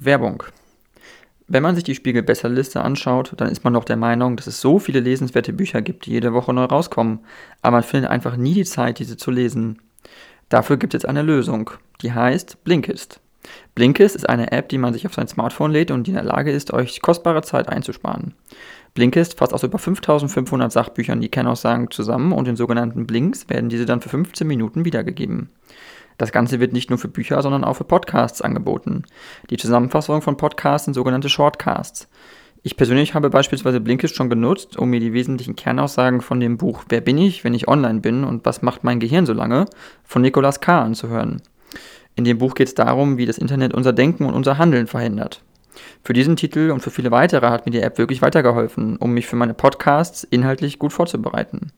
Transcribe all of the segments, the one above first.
Werbung. Wenn man sich die Spiegel-Besserliste anschaut, dann ist man doch der Meinung, dass es so viele lesenswerte Bücher gibt, die jede Woche neu rauskommen. Aber man findet einfach nie die Zeit, diese zu lesen. Dafür gibt es eine Lösung, die heißt Blinkist. Blinkist ist eine App, die man sich auf sein Smartphone lädt und die in der Lage ist, euch kostbare Zeit einzusparen. Blinkist fasst aus über 5500 Sachbüchern die Kernaussagen zusammen und in sogenannten Blinks werden diese dann für 15 Minuten wiedergegeben. Das Ganze wird nicht nur für Bücher, sondern auch für Podcasts angeboten. Die Zusammenfassung von Podcasts sind sogenannte Shortcasts. Ich persönlich habe beispielsweise Blinkist schon genutzt, um mir die wesentlichen Kernaussagen von dem Buch Wer bin ich, wenn ich online bin und was macht mein Gehirn so lange von Nicolas K. anzuhören. In dem Buch geht es darum, wie das Internet unser Denken und unser Handeln verhindert. Für diesen Titel und für viele weitere hat mir die App wirklich weitergeholfen, um mich für meine Podcasts inhaltlich gut vorzubereiten.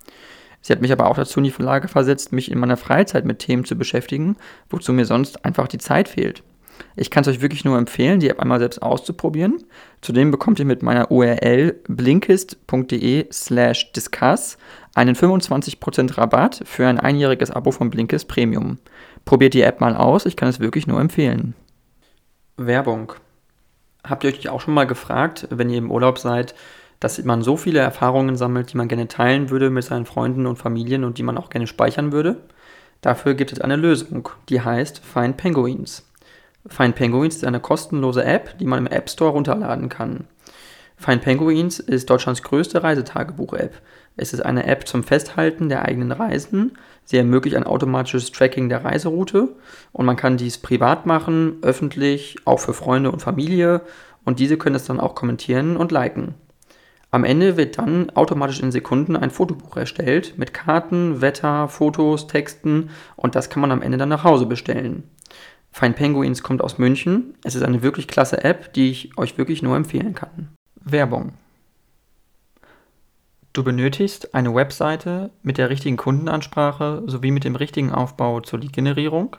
Sie hat mich aber auch dazu in die Lage versetzt, mich in meiner Freizeit mit Themen zu beschäftigen, wozu mir sonst einfach die Zeit fehlt. Ich kann es euch wirklich nur empfehlen, die App einmal selbst auszuprobieren. Zudem bekommt ihr mit meiner URL blinkist.de slash discuss einen 25% Rabatt für ein einjähriges Abo von Blinkist Premium. Probiert die App mal aus, ich kann es wirklich nur empfehlen. Werbung. Habt ihr euch auch schon mal gefragt, wenn ihr im Urlaub seid, dass man so viele Erfahrungen sammelt, die man gerne teilen würde mit seinen Freunden und Familien und die man auch gerne speichern würde. Dafür gibt es eine Lösung, die heißt Find Penguins. Find Penguins ist eine kostenlose App, die man im App Store runterladen kann. Find Penguins ist Deutschlands größte Reisetagebuch-App. Es ist eine App zum Festhalten der eigenen Reisen. Sie ermöglicht ein automatisches Tracking der Reiseroute und man kann dies privat machen, öffentlich, auch für Freunde und Familie und diese können es dann auch kommentieren und liken. Am Ende wird dann automatisch in Sekunden ein Fotobuch erstellt mit Karten, Wetter, Fotos, Texten und das kann man am Ende dann nach Hause bestellen. Fine Penguins kommt aus München. Es ist eine wirklich klasse App, die ich euch wirklich nur empfehlen kann. Werbung. Du benötigst eine Webseite mit der richtigen Kundenansprache sowie mit dem richtigen Aufbau zur Lead-Generierung.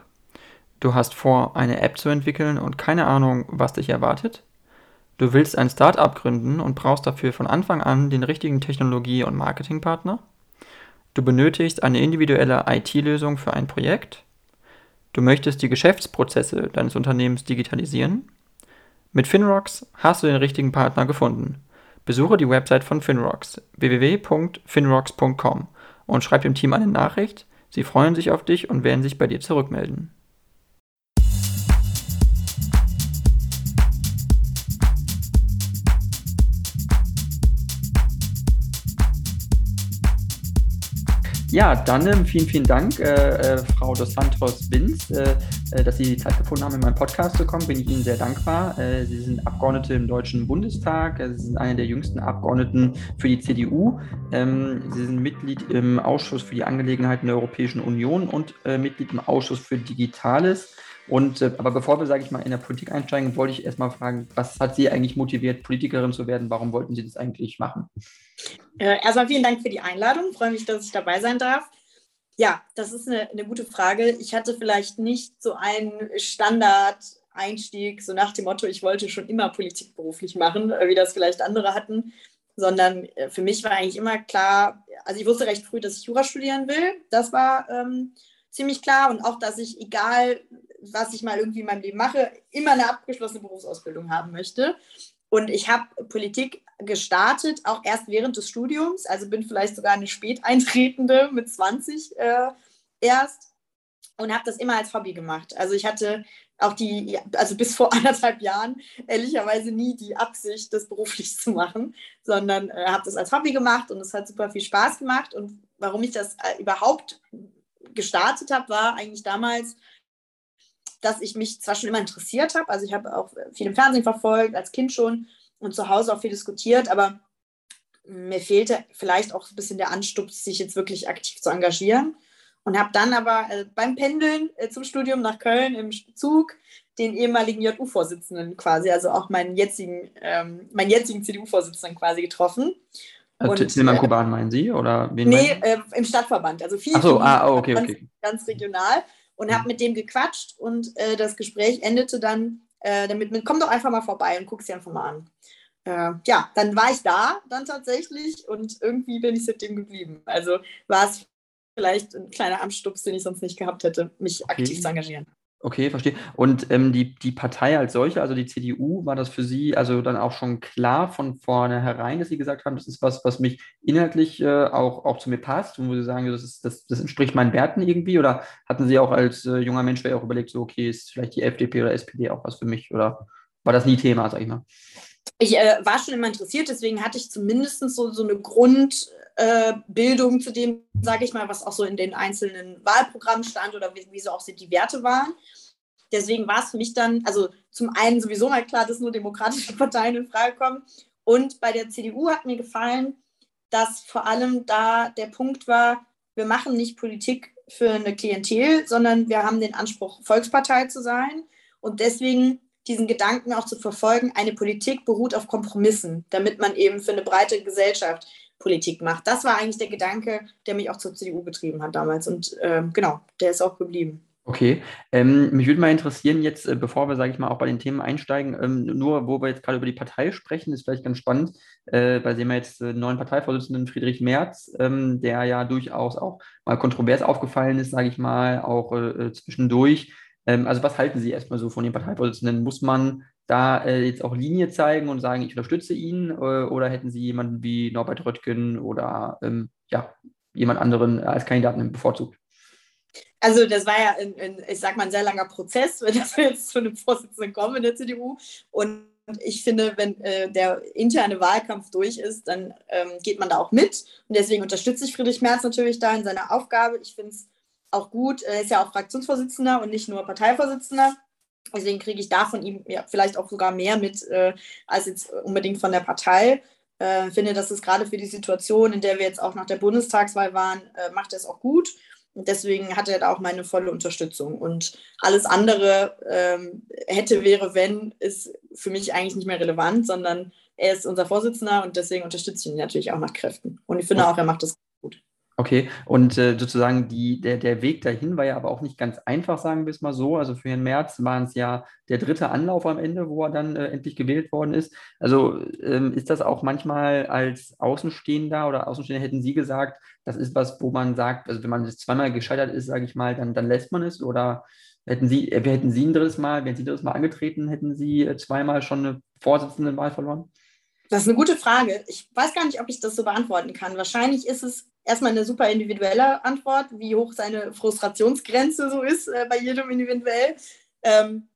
Du hast vor, eine App zu entwickeln und keine Ahnung, was dich erwartet. Du willst ein Startup gründen und brauchst dafür von Anfang an den richtigen Technologie- und Marketingpartner. Du benötigst eine individuelle IT-Lösung für ein Projekt. Du möchtest die Geschäftsprozesse deines Unternehmens digitalisieren. Mit Finrocks hast du den richtigen Partner gefunden. Besuche die Website von Finrocks www.finrocks.com und schreib dem Team eine Nachricht. Sie freuen sich auf dich und werden sich bei dir zurückmelden. Ja, dann ähm, vielen, vielen Dank, äh, äh, Frau Dos Santos Binz, äh, äh, dass Sie die Zeit gefunden haben, in meinen Podcast zu kommen. Bin ich Ihnen sehr dankbar. Äh, Sie sind Abgeordnete im Deutschen Bundestag. Äh, Sie sind einer der jüngsten Abgeordneten für die CDU. Ähm, Sie sind Mitglied im Ausschuss für die Angelegenheiten der Europäischen Union und Mitglied im Ausschuss für Digitales. Und äh, aber bevor wir, sage ich mal, in der Politik einsteigen, wollte ich erstmal fragen, was hat Sie eigentlich motiviert, Politikerin zu werden? Warum wollten Sie das eigentlich machen? Äh, erstmal vielen Dank für die Einladung. Ich freue mich, dass ich dabei sein darf. Ja, das ist eine, eine gute Frage. Ich hatte vielleicht nicht so einen Standard-Einstieg, so nach dem Motto, ich wollte schon immer Politik beruflich machen, äh, wie das vielleicht andere hatten, sondern äh, für mich war eigentlich immer klar, also ich wusste recht früh, dass ich Jura studieren will. Das war ähm, ziemlich klar und auch, dass ich, egal was ich mal irgendwie in meinem Leben mache, immer eine abgeschlossene Berufsausbildung haben möchte. Und ich habe Politik gestartet, auch erst während des Studiums, also bin vielleicht sogar eine Späteintretende mit 20 äh, erst und habe das immer als Hobby gemacht. Also ich hatte auch die, also bis vor anderthalb Jahren ehrlicherweise nie die Absicht, das beruflich zu machen, sondern äh, habe das als Hobby gemacht und es hat super viel Spaß gemacht. Und warum ich das äh, überhaupt gestartet habe, war eigentlich damals, dass ich mich zwar schon immer interessiert habe, also ich habe auch viel im Fernsehen verfolgt, als Kind schon und zu Hause auch viel diskutiert, aber mir fehlte vielleicht auch ein bisschen der Anstups, sich jetzt wirklich aktiv zu engagieren. Und habe dann aber äh, beim Pendeln äh, zum Studium nach Köln im Zug den ehemaligen JU-Vorsitzenden quasi, also auch meinen jetzigen, ähm, meinen jetzigen CDU-Vorsitzenden quasi getroffen. Und, Tilman äh, Kuban meinen Sie? Oder wen nee, äh, im Stadtverband. Also viel, Ach so, ah, okay, ganz, okay. ganz regional. Und habe mit dem gequatscht und äh, das Gespräch endete dann äh, damit, mit, komm doch einfach mal vorbei und guck es dir einfach mal an. Äh, ja, dann war ich da dann tatsächlich und irgendwie bin ich seitdem geblieben. Also war es vielleicht ein kleiner Anstups, den ich sonst nicht gehabt hätte, mich okay. aktiv zu engagieren. Okay, verstehe. Und ähm, die, die Partei als solche, also die CDU, war das für Sie also dann auch schon klar von vornherein, dass Sie gesagt haben, das ist was, was mich inhaltlich äh, auch, auch zu mir passt und wo Sie sagen, das, ist, das, das entspricht meinen Werten irgendwie? Oder hatten Sie auch als äh, junger Mensch auch überlegt, so, okay, ist vielleicht die FDP oder SPD auch was für mich? Oder war das nie Thema, sag ich mal? Ich äh, war schon immer interessiert, deswegen hatte ich zumindest so, so eine Grundbildung äh, zu dem, sage ich mal, was auch so in den einzelnen Wahlprogrammen stand oder wie, wie so auch die Werte waren. Deswegen war es für mich dann, also zum einen sowieso mal klar, dass nur demokratische Parteien in Frage kommen. Und bei der CDU hat mir gefallen, dass vor allem da der Punkt war, wir machen nicht Politik für eine Klientel, sondern wir haben den Anspruch, Volkspartei zu sein. Und deswegen diesen Gedanken auch zu verfolgen, eine Politik beruht auf Kompromissen, damit man eben für eine breite Gesellschaft Politik macht. Das war eigentlich der Gedanke, der mich auch zur CDU getrieben hat damals. Und äh, genau, der ist auch geblieben. Okay, ähm, mich würde mal interessieren, jetzt, äh, bevor wir, sage ich mal, auch bei den Themen einsteigen, ähm, nur wo wir jetzt gerade über die Partei sprechen, ist vielleicht ganz spannend, äh, weil sehen wir jetzt äh, neuen Parteivorsitzenden Friedrich Merz, ähm, der ja durchaus auch mal kontrovers aufgefallen ist, sage ich mal, auch äh, zwischendurch. Ähm, also was halten Sie erstmal so von den Parteivorsitzenden? Muss man da äh, jetzt auch Linie zeigen und sagen, ich unterstütze ihn, äh, oder hätten Sie jemanden wie Norbert Röttgen oder ähm, ja, jemand anderen als Kandidaten bevorzugt? Also das war ja, ein, ein, ich sag mal, ein sehr langer Prozess, dass wir jetzt zu einem Vorsitzenden kommen in der CDU. Und ich finde, wenn äh, der interne Wahlkampf durch ist, dann ähm, geht man da auch mit. Und deswegen unterstütze ich Friedrich Merz natürlich da in seiner Aufgabe. Ich finde es auch gut. Er ist ja auch Fraktionsvorsitzender und nicht nur Parteivorsitzender. Deswegen kriege ich da von ihm ja, vielleicht auch sogar mehr mit äh, als jetzt unbedingt von der Partei. Äh, finde, dass es gerade für die Situation, in der wir jetzt auch nach der Bundestagswahl waren, äh, macht er es auch gut. Und deswegen hat er da auch meine volle Unterstützung. Und alles andere ähm, hätte, wäre, wenn, ist für mich eigentlich nicht mehr relevant, sondern er ist unser Vorsitzender und deswegen unterstütze ich ihn natürlich auch nach Kräften. Und ich finde auch, er macht das gut. Okay, und äh, sozusagen die, der, der Weg dahin war ja aber auch nicht ganz einfach, sagen wir es mal so. Also für Herrn Merz waren es ja der dritte Anlauf am Ende, wo er dann äh, endlich gewählt worden ist. Also ähm, ist das auch manchmal als Außenstehender oder Außenstehender hätten Sie gesagt, das ist was, wo man sagt, also wenn man jetzt zweimal gescheitert ist, sage ich mal, dann, dann lässt man es oder hätten Sie, äh, hätten Sie ein drittes Mal, wären Sie ein drittes Mal angetreten, hätten Sie äh, zweimal schon eine Vorsitzendenwahl verloren? Das ist eine gute Frage. Ich weiß gar nicht, ob ich das so beantworten kann. Wahrscheinlich ist es erstmal eine super individuelle Antwort, wie hoch seine Frustrationsgrenze so ist äh, bei jedem individuell. Ähm,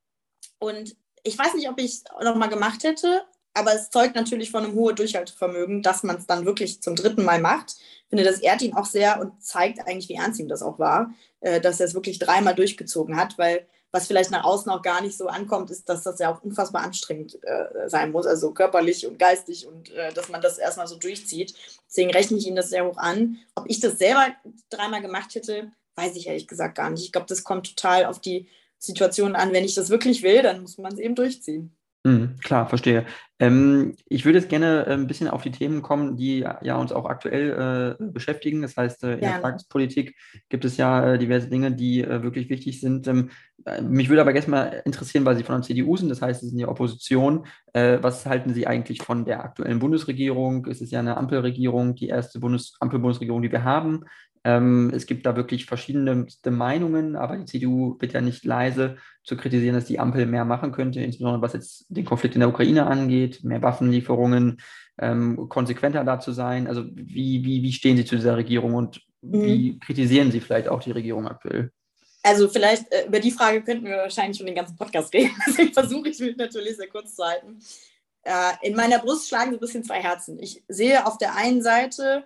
und ich weiß nicht, ob ich es nochmal gemacht hätte, aber es zeugt natürlich von einem hohen Durchhaltevermögen, dass man es dann wirklich zum dritten Mal macht. Ich finde, das ehrt ihn auch sehr und zeigt eigentlich, wie ernst ihm das auch war, äh, dass er es wirklich dreimal durchgezogen hat, weil was vielleicht nach außen auch gar nicht so ankommt, ist, dass das ja auch unfassbar anstrengend äh, sein muss, also körperlich und geistig und äh, dass man das erstmal so durchzieht. Deswegen rechne ich ihm das sehr hoch an. Ob ich das selber dreimal gemacht hätte, weiß ich ehrlich gesagt gar nicht. Ich glaube, das kommt total auf die Situation an. Wenn ich das wirklich will, dann muss man es eben durchziehen. Mhm, klar, verstehe. Ähm, ich würde jetzt gerne äh, ein bisschen auf die Themen kommen, die ja uns auch aktuell äh, beschäftigen. Das heißt, äh, in der Tagespolitik gibt es ja äh, diverse Dinge, die äh, wirklich wichtig sind. Ähm, äh, mich würde aber jetzt mal interessieren, weil Sie von der CDU sind, das heißt, Sie sind ja Opposition. was halten Sie eigentlich von der aktuellen Bundesregierung? Es ist ja eine Ampelregierung, die erste Bundes Ampelbundesregierung, die wir haben. Ähm, es gibt da wirklich verschiedene Meinungen, aber die CDU wird ja nicht leise zu kritisieren, dass die Ampel mehr machen könnte, insbesondere was jetzt den Konflikt in der Ukraine angeht, mehr Waffenlieferungen, ähm, konsequenter da zu sein. Also wie, wie, wie stehen Sie zu dieser Regierung und mhm. wie kritisieren Sie vielleicht auch die Regierung aktuell? Also vielleicht äh, über die Frage könnten wir wahrscheinlich schon den ganzen Podcast reden. Deswegen versuche ich mich natürlich sehr kurz zu halten. Äh, in meiner Brust schlagen so ein bisschen zwei Herzen. Ich sehe auf der einen Seite,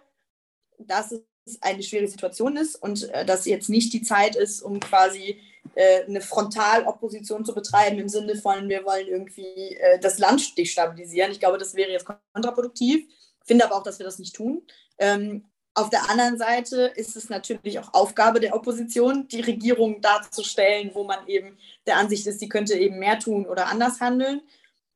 dass es eine schwierige Situation ist und äh, dass jetzt nicht die Zeit ist, um quasi äh, eine Frontalopposition zu betreiben im Sinne von, wir wollen irgendwie äh, das Land destabilisieren. Ich glaube, das wäre jetzt kontraproduktiv. Finde aber auch, dass wir das nicht tun. Ähm, auf der anderen Seite ist es natürlich auch Aufgabe der Opposition, die Regierung darzustellen, wo man eben der Ansicht ist, sie könnte eben mehr tun oder anders handeln.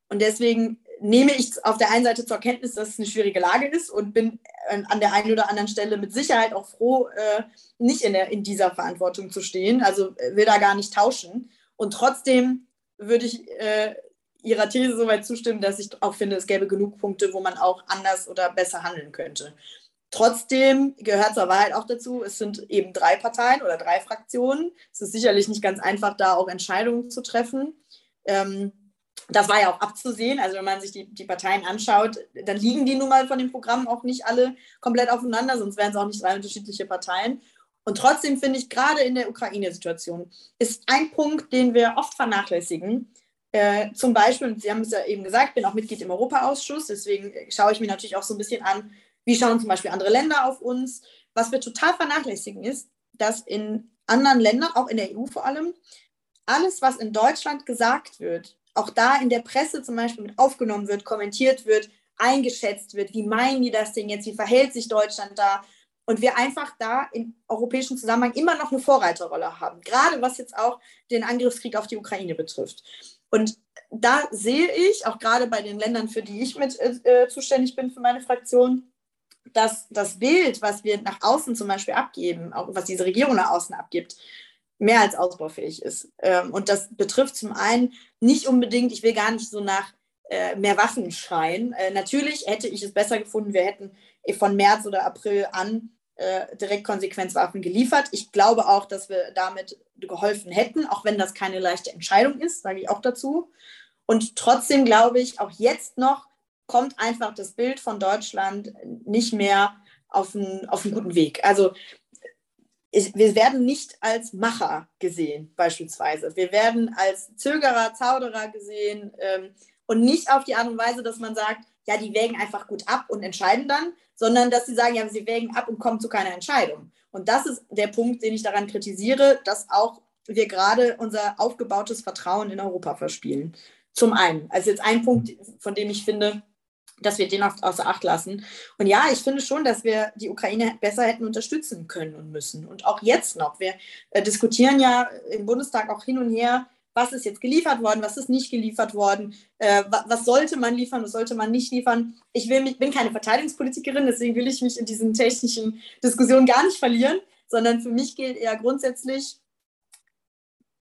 Und deswegen nehme ich auf der einen Seite zur Kenntnis, dass es eine schwierige Lage ist und bin äh, an der einen oder anderen Stelle mit Sicherheit auch froh, äh, nicht in, der, in dieser Verantwortung zu stehen. Also äh, will da gar nicht tauschen. Und trotzdem würde ich Ihrer These soweit zustimmen, dass ich auch finde, es gäbe genug Punkte, wo man auch anders oder besser handeln könnte. Trotzdem gehört zur Wahrheit auch dazu, es sind eben drei Parteien oder drei Fraktionen. Es ist sicherlich nicht ganz einfach, da auch Entscheidungen zu treffen. Ähm, das war ja auch abzusehen. Also wenn man sich die, die Parteien anschaut, dann liegen die nun mal von den Programmen auch nicht alle komplett aufeinander, sonst wären es auch nicht drei unterschiedliche Parteien. Und trotzdem finde ich, gerade in der Ukraine-Situation ist ein Punkt, den wir oft vernachlässigen. Äh, zum Beispiel, Sie haben es ja eben gesagt, ich bin auch Mitglied im Europaausschuss, deswegen schaue ich mir natürlich auch so ein bisschen an, wie schauen zum Beispiel andere Länder auf uns. Was wir total vernachlässigen ist, dass in anderen Ländern, auch in der EU vor allem, alles, was in Deutschland gesagt wird, auch da in der Presse zum Beispiel mit aufgenommen wird, kommentiert wird, eingeschätzt wird, wie meinen die das Ding jetzt, wie verhält sich Deutschland da und wir einfach da im europäischen Zusammenhang immer noch eine Vorreiterrolle haben, gerade was jetzt auch den Angriffskrieg auf die Ukraine betrifft. Und da sehe ich, auch gerade bei den Ländern, für die ich mit äh, zuständig bin für meine Fraktion, dass das Bild, was wir nach außen zum Beispiel abgeben, auch was diese Regierung nach außen abgibt, mehr als ausbaufähig ist. Ähm, und das betrifft zum einen nicht unbedingt, ich will gar nicht so nach äh, mehr Waffen schreien. Äh, natürlich hätte ich es besser gefunden, wir hätten von März oder April an äh, direkt Konsequenzwaffen geliefert. Ich glaube auch, dass wir damit geholfen hätten, auch wenn das keine leichte Entscheidung ist, sage ich auch dazu. Und trotzdem glaube ich, auch jetzt noch kommt einfach das Bild von Deutschland nicht mehr auf einen, auf einen guten Weg. Also wir werden nicht als Macher gesehen, beispielsweise. Wir werden als Zögerer, Zauderer gesehen ähm, und nicht auf die Art und Weise, dass man sagt, ja, die wägen einfach gut ab und entscheiden dann, sondern dass sie sagen, ja, sie wägen ab und kommen zu keiner Entscheidung. Und das ist der Punkt, den ich daran kritisiere, dass auch wir gerade unser aufgebautes Vertrauen in Europa verspielen. Zum einen. Also jetzt ein Punkt, von dem ich finde, dass wir den oft außer Acht lassen. Und ja, ich finde schon, dass wir die Ukraine besser hätten unterstützen können und müssen. Und auch jetzt noch. Wir äh, diskutieren ja im Bundestag auch hin und her, was ist jetzt geliefert worden, was ist nicht geliefert worden, äh, was, sollte man liefern, was sollte man nicht liefern. Ich mich, bin keine Verteidigungspolitikerin, deswegen will ich mich in diesen technischen Diskussionen gar nicht verlieren, sondern für mich gilt eher grundsätzlich,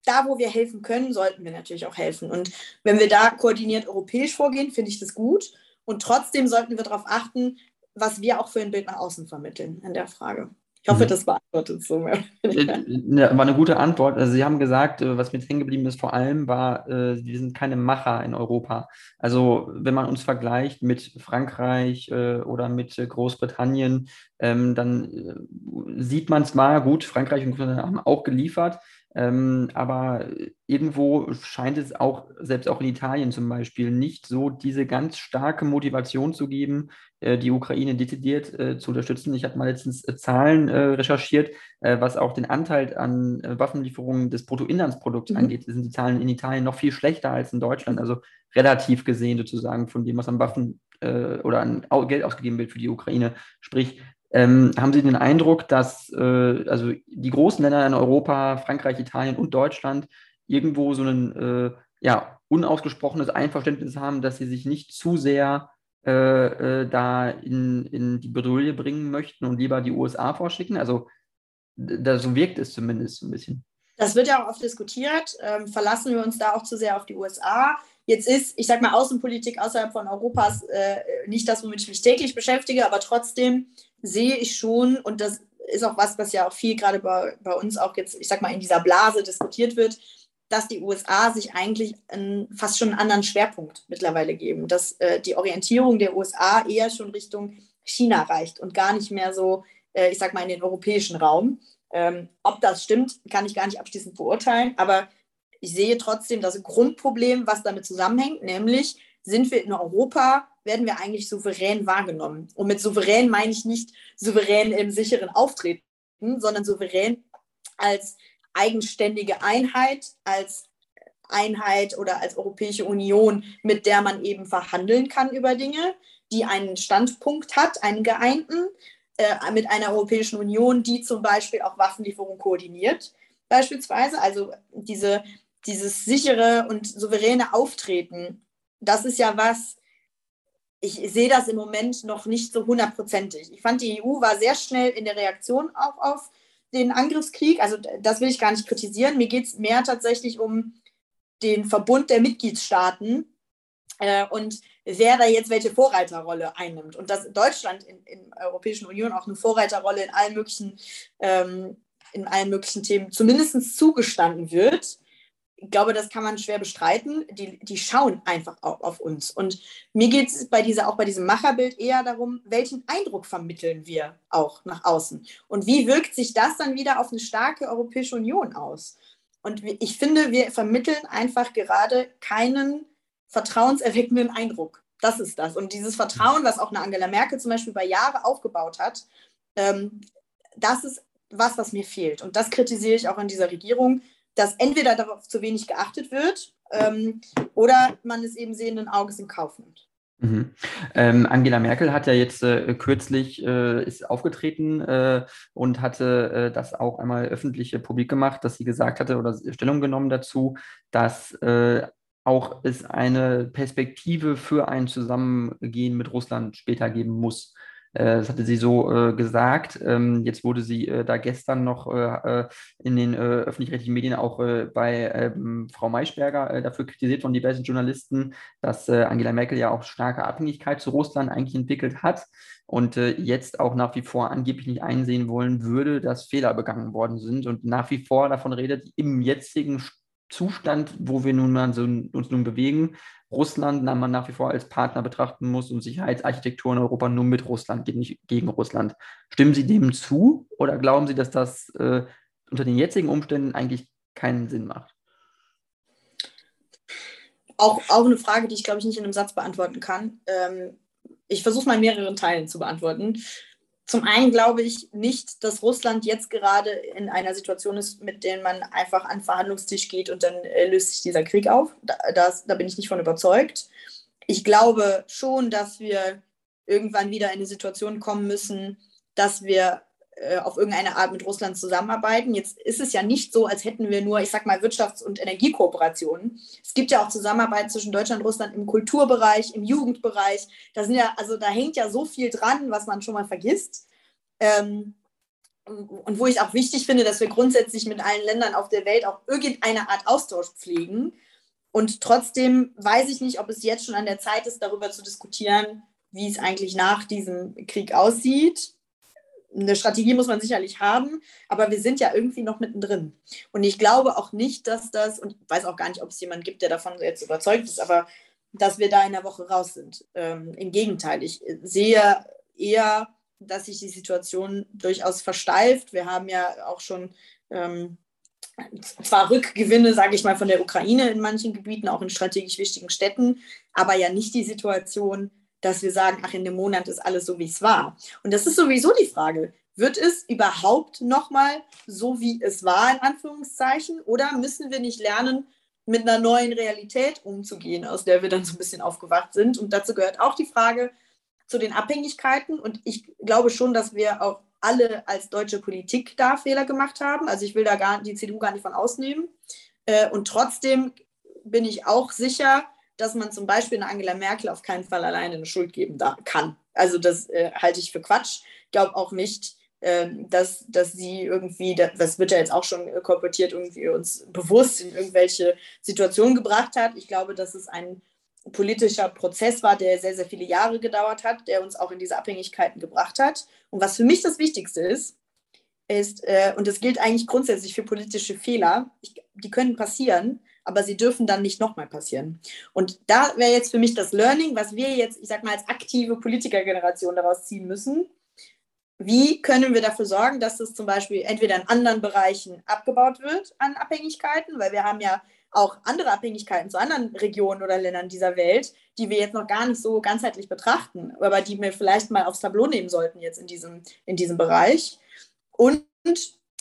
da, wo wir helfen können, sollten wir natürlich auch helfen. Und wenn wir da koordiniert europäisch vorgehen, finde ich das gut. Und trotzdem sollten wir darauf achten, was wir auch für ein Bild nach außen vermitteln in der Frage. Ich hoffe, mhm. das beantwortet so. Mehr. Äh, war eine gute Antwort. Also Sie haben gesagt, äh, was mir hängen geblieben ist, vor allem war, äh, wir sind keine Macher in Europa. Also wenn man uns vergleicht mit Frankreich oder mit Großbritannien, ähm, dann sieht man zwar, gut, Frankreich und Großbritannien haben auch geliefert, ähm, aber irgendwo scheint es auch, selbst auch in Italien zum Beispiel, nicht so diese ganz starke Motivation zu geben, äh, die Ukraine dezidiert äh, zu unterstützen. Ich habe mal letztens äh, Zahlen äh, recherchiert, äh, was auch den Anteil an äh, Waffenlieferungen des Bruttoinlandsprodukts mhm. angeht. Sind die Zahlen in Italien noch viel schlechter als in Deutschland, also relativ gesehen sozusagen von dem, was an Waffen oder an Geld ausgegeben wird für die Ukraine. Sprich, ähm, haben Sie den Eindruck, dass äh, also die großen Länder in Europa, Frankreich, Italien und Deutschland, irgendwo so ein äh, ja, unausgesprochenes Einverständnis haben, dass sie sich nicht zu sehr äh, äh da in, in die Bredouille bringen möchten und lieber die USA vorschicken? Also da, so wirkt es zumindest ein bisschen. Das wird ja auch oft diskutiert. Ähm, verlassen wir uns da auch zu sehr auf die USA? Jetzt ist, ich sage mal, Außenpolitik außerhalb von Europas äh, nicht das, womit ich mich täglich beschäftige, aber trotzdem sehe ich schon, und das ist auch was, was ja auch viel gerade bei, bei uns auch jetzt, ich sag mal, in dieser Blase diskutiert wird, dass die USA sich eigentlich einen, fast schon einen anderen Schwerpunkt mittlerweile geben, dass äh, die Orientierung der USA eher schon Richtung China reicht und gar nicht mehr so, äh, ich sag mal, in den europäischen Raum. Ähm, ob das stimmt, kann ich gar nicht abschließend beurteilen, aber ich sehe trotzdem das Grundproblem, was damit zusammenhängt, nämlich sind wir in Europa werden wir eigentlich souverän wahrgenommen. Und mit souverän meine ich nicht souverän im sicheren Auftreten, sondern souverän als eigenständige Einheit, als Einheit oder als Europäische Union, mit der man eben verhandeln kann über Dinge, die einen Standpunkt hat, einen geeinten, äh, mit einer Europäischen Union, die zum Beispiel auch Waffenlieferungen koordiniert, beispielsweise. Also diese, dieses sichere und souveräne Auftreten, das ist ja was, ich sehe das im Moment noch nicht so hundertprozentig. Ich fand, die EU war sehr schnell in der Reaktion auch auf den Angriffskrieg. Also das will ich gar nicht kritisieren. Mir geht es mehr tatsächlich um den Verbund der Mitgliedstaaten. Äh, und wer da jetzt welche Vorreiterrolle einnimmt. Und dass Deutschland in, in der Europäischen Union auch eine Vorreiterrolle in allen möglichen, ähm, in allen möglichen Themen zumindest zugestanden wird, ich glaube, das kann man schwer bestreiten. Die, die schauen einfach auch auf uns. Und mir geht es bei dieser, auch bei diesem Macherbild eher darum, welchen Eindruck vermitteln wir auch nach außen? Und wie wirkt sich das dann wieder auf eine starke Europäische Union aus? Und ich finde, wir vermitteln einfach gerade keinen vertrauenserweckenden Eindruck. Das ist das. Und dieses Vertrauen, was auch eine Angela Merkel zum Beispiel über Jahre aufgebaut hat, ähm, das ist was, was mir fehlt. Und das kritisiere ich auch an dieser Regierung, dass entweder darauf zu wenig geachtet wird ähm, oder man es eben sehenden Auges in Kauf nimmt. Mhm. Ähm, Angela Merkel hat ja jetzt äh, kürzlich äh, ist aufgetreten äh, und hatte äh, das auch einmal öffentlich publik gemacht, dass sie gesagt hatte oder Stellung genommen dazu, dass äh, auch es eine Perspektive für ein Zusammengehen mit Russland später geben muss. Äh, das hatte sie so äh, gesagt. Ähm, jetzt wurde sie äh, da gestern noch äh, äh, in den äh, öffentlich-rechtlichen Medien auch bei ähm, Frau Maischberger dafür kritisiert von diversen Journalisten, dass Angela Merkel ja auch starke Abhängigkeit zu Russland eigentlich entwickelt hat und jetzt auch nach wie vor angeblich nicht einsehen wollen würde, dass Fehler begangen worden sind und nach wie vor davon redet, im jetzigen Zustand, wo wir nun mal so, uns nun bewegen, Russland man nach wie vor als Partner betrachten muss und Sicherheitsarchitektur in Europa nur mit Russland geht, nicht gegen Russland. Stimmen Sie dem zu oder glauben Sie, dass das äh, unter den jetzigen Umständen eigentlich keinen Sinn macht? Auch, auch eine Frage, die ich, glaube ich, nicht in einem Satz beantworten kann. Ähm, ich versuche mal in mehreren Teilen zu beantworten. Zum einen glaube ich nicht, dass Russland jetzt gerade in einer Situation ist, mit der man einfach an den Verhandlungstisch geht und dann äh, löst sich dieser Krieg auf. Da, das, da bin ich nicht von überzeugt. Ich glaube schon, dass wir irgendwann wieder in eine Situation kommen müssen, dass wir äh, auf irgendeine Art mit Russland zusammenarbeiten. Jetzt ist es ja nicht so, als hätten wir nur, ich sag mal, Wirtschafts- und Energiekooperationen. Es gibt ja auch Zusammenarbeit zwischen Deutschland und Russland im Kulturbereich, im Jugendbereich. Da sind ja, also da hängt ja so viel dran, was man schon mal vergisst. Ähm, und wo ich auch wichtig finde, dass wir grundsätzlich mit allen Ländern auf der Welt auch irgendeine Art Austausch pflegen. Und trotzdem weiß ich nicht, ob es jetzt schon an der Zeit ist, darüber zu diskutieren, wie es eigentlich nach diesem Krieg aussieht eine Strategie muss man sicherlich haben, aber wir sind ja irgendwie noch mittendrin. Und ich glaube auch nicht, dass das, und ich weiß auch gar nicht, ob es jemanden gibt, der davon jetzt überzeugt ist, aber dass wir da in der Woche raus sind. Ähm, Im Gegenteil, ich sehe eher, dass sich die Situation durchaus versteift. Wir haben ja auch schon ähm, zwar Rückgewinne, sage ich mal, von der Ukraine in manchen Gebieten, auch in strategisch wichtigen Städten, aber ja nicht die Situation, dass wir sagen, ach, in dem Monat ist alles so, wie es war. Und das ist sowieso die Frage. Wird es überhaupt nochmal so, wie es war, in Anführungszeichen? Oder müssen wir nicht lernen, mit einer neuen Realität umzugehen, aus der wir dann so ein bisschen aufgewacht sind? Und dazu gehört auch die Frage zu den Abhängigkeiten. Und ich glaube schon, dass wir auch alle als deutsche Politik da Fehler gemacht haben. Also ich will da gar die CDU gar nicht von ausnehmen. Äh, und trotzdem bin ich auch sicher, dass man zum Beispiel eine Angela Merkel auf keinen Fall alleine eine Schuld geben da, kann. Also das äh, halte ich für Quatsch. Ich glaube auch nicht, äh, dass, dass sie irgendwie, das wird ja jetzt auch schon kolportiert, irgendwie uns bewusst in irgendwelche Situationen gebracht hat. Ich glaube, dass es ein politischer Prozess war, der sehr, sehr viele Jahre gedauert hat, der uns auch in diese Abhängigkeiten gebracht hat. Und was für mich das Wichtigste ist, ist, äh, und das gilt eigentlich grundsätzlich für politische Fehler, ich, die können passieren, aber sie dürfen dann nicht nochmal passieren. Und da wäre jetzt für mich das Learning, was wir jetzt, ich sag mal, als aktive Politikergeneration daraus ziehen müssen. Wie können wir dafür sorgen, dass es zum Beispiel entweder in anderen Bereichen abgebaut wird an Abhängigkeiten, weil wir haben ja auch andere Abhängigkeiten zu anderen Regionen oder Ländern dieser Welt, die wir jetzt noch gar nicht so ganzheitlich betrachten, aber die wir vielleicht mal aufs Tableau nehmen sollten jetzt in diesem, in diesem Bereich. Und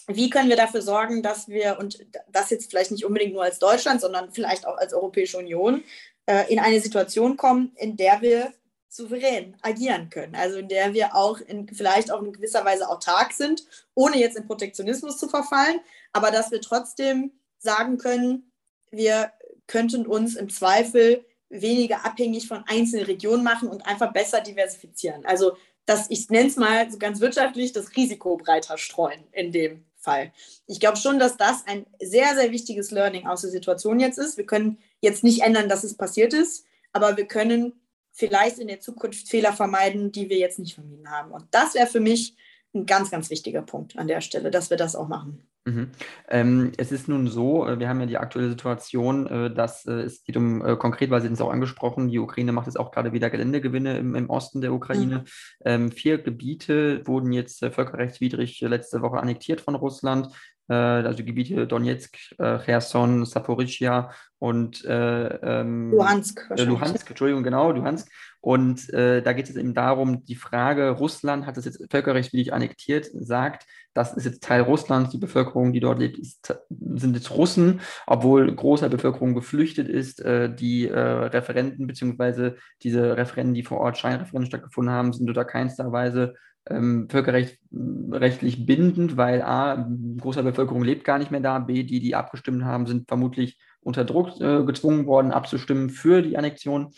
wie können wir dafür sorgen, dass wir, und das jetzt vielleicht nicht unbedingt nur als Deutschland, sondern vielleicht auch als Europäische Union, äh, in eine Situation kommen, in der wir souverän agieren können. Also in der wir auch in, vielleicht auch in gewisser Weise autark sind, ohne jetzt in Protektionismus zu verfallen, aber dass wir trotzdem sagen können, wir könnten uns im Zweifel weniger abhängig von einzelnen Regionen machen und einfach besser diversifizieren. Also das, ich nenne es mal so ganz wirtschaftlich, das Risiko breiter streuen in dem Fall. Ich glaube schon, dass das ein sehr, sehr wichtiges Learning aus der Situation jetzt ist. Wir können jetzt nicht ändern, dass es passiert ist, aber wir können vielleicht in der Zukunft Fehler vermeiden, die wir jetzt nicht vermieden haben. Und das wäre für mich ein ganz, ganz wichtiger Punkt an der Stelle, dass wir das auch machen. Mhm. Ähm, es ist nun so, äh, wir haben ja die aktuelle Situation, äh, dass äh, es geht um äh, konkret, weil Sie es auch angesprochen, die Ukraine macht jetzt auch gerade wieder Geländegewinne im, im Osten der Ukraine. Mhm. Ähm, vier Gebiete wurden jetzt äh, völkerrechtswidrig letzte Woche annektiert von Russland. Äh, also Gebiete Donetsk, Cherson, Saporischia und ähm, Luhansk. Luhansk, Entschuldigung, genau, Luhansk. Und äh, da geht es eben darum, die Frage, Russland hat es jetzt völkerrechtswidrig annektiert, sagt, das ist jetzt Teil Russlands, die Bevölkerung, die dort lebt, ist, sind jetzt Russen, obwohl großer Bevölkerung geflüchtet ist. Äh, die äh, Referenten beziehungsweise diese Referenten, die vor Ort Scheinreferenten stattgefunden haben, sind unter keinster Weise ähm, völkerrechtlich bindend, weil A, großer Bevölkerung lebt gar nicht mehr da, B, die, die abgestimmt haben, sind vermutlich unter Druck äh, gezwungen worden, abzustimmen für die Annexion.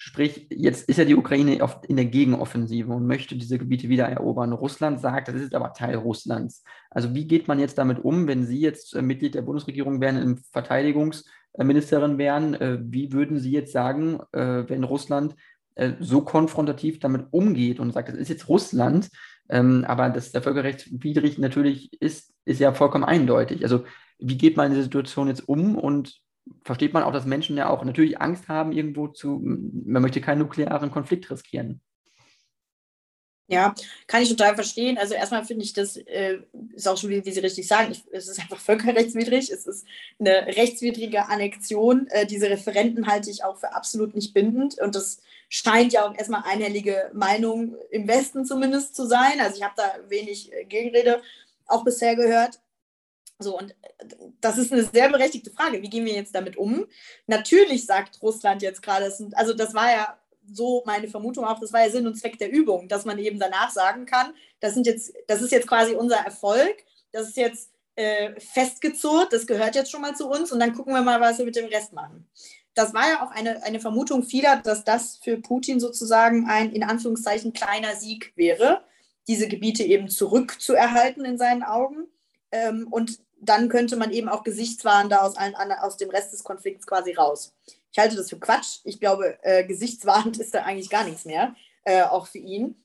Sprich, jetzt ist ja die Ukraine oft in der Gegenoffensive und möchte diese Gebiete wieder erobern. Russland sagt, das ist aber Teil Russlands. Also wie geht man jetzt damit um, wenn Sie jetzt äh, Mitglied der Bundesregierung wären, Verteidigungsministerin wären? Äh, wie würden Sie jetzt sagen, äh, wenn Russland so konfrontativ damit umgeht und sagt, das ist jetzt Russland, ähm, aber dass der völkerrechtswidrig natürlich ist, ist ja vollkommen eindeutig. Also wie geht man in der Situation jetzt um und versteht man auch, dass Menschen ja auch natürlich Angst haben, irgendwo zu, man möchte keinen nuklearen Konflikt riskieren. Ja, kann ich total verstehen. Also erstmal finde ich, das äh, ist auch schon, wie, wie Sie richtig sagen, ich, es ist einfach völkerrechtswidrig. Es ist eine rechtswidrige Annexion. Äh, diese Referenten halte ich auch für absolut nicht bindend. Und das scheint ja auch erstmal einhellige Meinung im Westen zumindest zu sein. Also ich habe da wenig äh, Gegenrede auch bisher gehört. So, und äh, das ist eine sehr berechtigte Frage. Wie gehen wir jetzt damit um? Natürlich sagt Russland jetzt gerade, also das war ja so meine Vermutung auch, das war ja Sinn und Zweck der Übung, dass man eben danach sagen kann, das, sind jetzt, das ist jetzt quasi unser Erfolg, das ist jetzt äh, festgezurrt, das gehört jetzt schon mal zu uns und dann gucken wir mal, was wir mit dem Rest machen. Das war ja auch eine, eine Vermutung vieler, dass das für Putin sozusagen ein in Anführungszeichen kleiner Sieg wäre, diese Gebiete eben zurückzuerhalten in seinen Augen. Ähm, und dann könnte man eben auch Gesichtswahn da aus, allen, aus dem Rest des Konflikts quasi raus. Ich halte das für Quatsch. Ich glaube, äh, gesichtswahrend ist da eigentlich gar nichts mehr, äh, auch für ihn.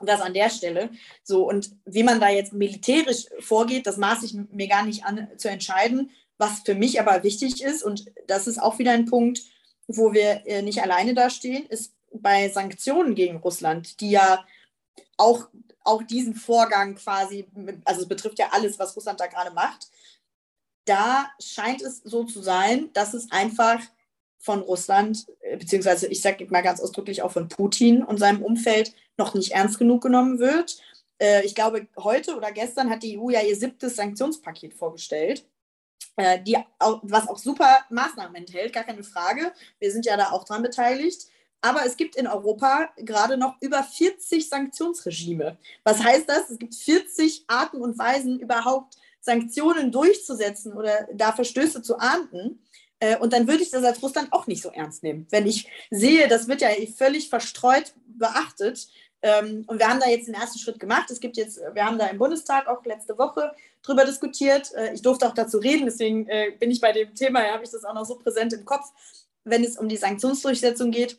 Das an der Stelle. So, und wie man da jetzt militärisch vorgeht, das maße ich mir gar nicht an zu entscheiden. Was für mich aber wichtig ist, und das ist auch wieder ein Punkt, wo wir äh, nicht alleine dastehen, ist bei Sanktionen gegen Russland, die ja auch auch diesen Vorgang quasi, also es betrifft ja alles, was Russland da gerade macht, da scheint es so zu sein, dass es einfach von Russland, äh, beziehungsweise ich sage mal ganz ausdrücklich auch von Putin und seinem Umfeld noch nicht ernst genug genommen wird. Äh, ich glaube, heute oder gestern hat die EU ja ihr siebtes Sanktionspaket vorgestellt, äh, die was auch super Maßnahmen enthält, gar keine Frage. Wir sind ja da auch dran beteiligt. Aber es gibt in Europa gerade noch über 40 Sanktionsregime. Was heißt das? Es gibt 40 Arten und Weisen, überhaupt Sanktionen durchzusetzen oder da Verstöße zu ahnden. Äh, und dann würde ich das als Russland auch nicht so ernst nehmen. Wenn ich sehe, das wird ja völlig verstreut beachtet. Ähm, und wir haben da jetzt den ersten Schritt gemacht. Es gibt jetzt, wir haben da im Bundestag auch letzte Woche drüber diskutiert. Äh, ich durfte auch dazu reden, deswegen äh, bin ich bei dem Thema, ja, habe ich das auch noch so präsent im Kopf, wenn es um die Sanktionsdurchsetzung geht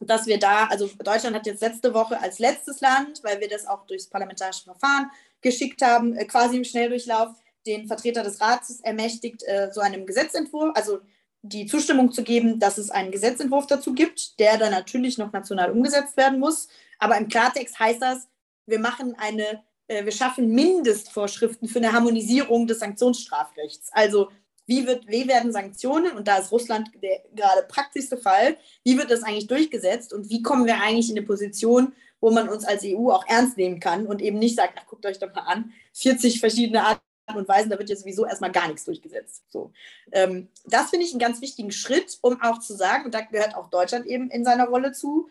dass wir da, also Deutschland hat jetzt letzte Woche als letztes Land, weil wir das auch durchs parlamentarische Verfahren geschickt haben, äh, quasi im Schnelldurchlauf, den Vertreter des Rates ermächtigt, äh, so einem Gesetzentwurf, also die Zustimmung zu geben, dass es einen Gesetzentwurf dazu gibt, der dann natürlich noch national umgesetzt werden muss. Aber im Klartext heißt das, wir machen eine, äh, wir schaffen Mindestvorschriften für eine Harmonisierung des Sanktionsstrafrechts. Also wie, wird, wie werden Sanktionen, und da ist Russland der gerade praktischste Fall, wie wird das eigentlich durchgesetzt und wie kommen wir eigentlich in eine Position, wo man uns als EU auch ernst nehmen kann und eben nicht sagt, ach, guckt euch doch mal an, 40 verschiedene Arten und Weisen, da wird ja sowieso erstmal gar nichts durchgesetzt. So. Ähm, das finde ich einen ganz wichtigen Schritt, um auch zu sagen, und da gehört auch Deutschland eben in seiner Rolle zu,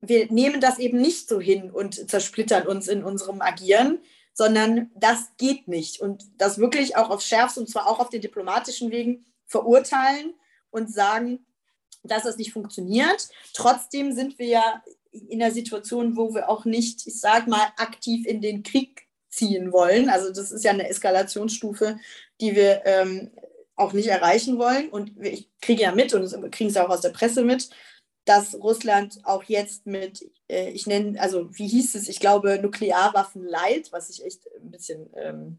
wir nehmen das eben nicht so hin und zersplittern uns in unserem Agieren, sondern das geht nicht. Und das wirklich auch auf Schärfste und zwar auch auf den diplomatischen Wegen verurteilen und sagen, dass das nicht funktioniert. Trotzdem sind wir ja in einer Situation, wo wir auch nicht, ich sage mal, aktiv in den Krieg ziehen wollen. Also das ist ja eine Eskalationsstufe, die wir ähm, auch nicht erreichen wollen. Und ich kriege ja mit und kriegen es auch aus der Presse mit, dass Russland auch jetzt mit, äh, ich nenne, also wie hieß es, ich glaube, Nuklearwaffen leid, was ich echt ein bisschen ähm,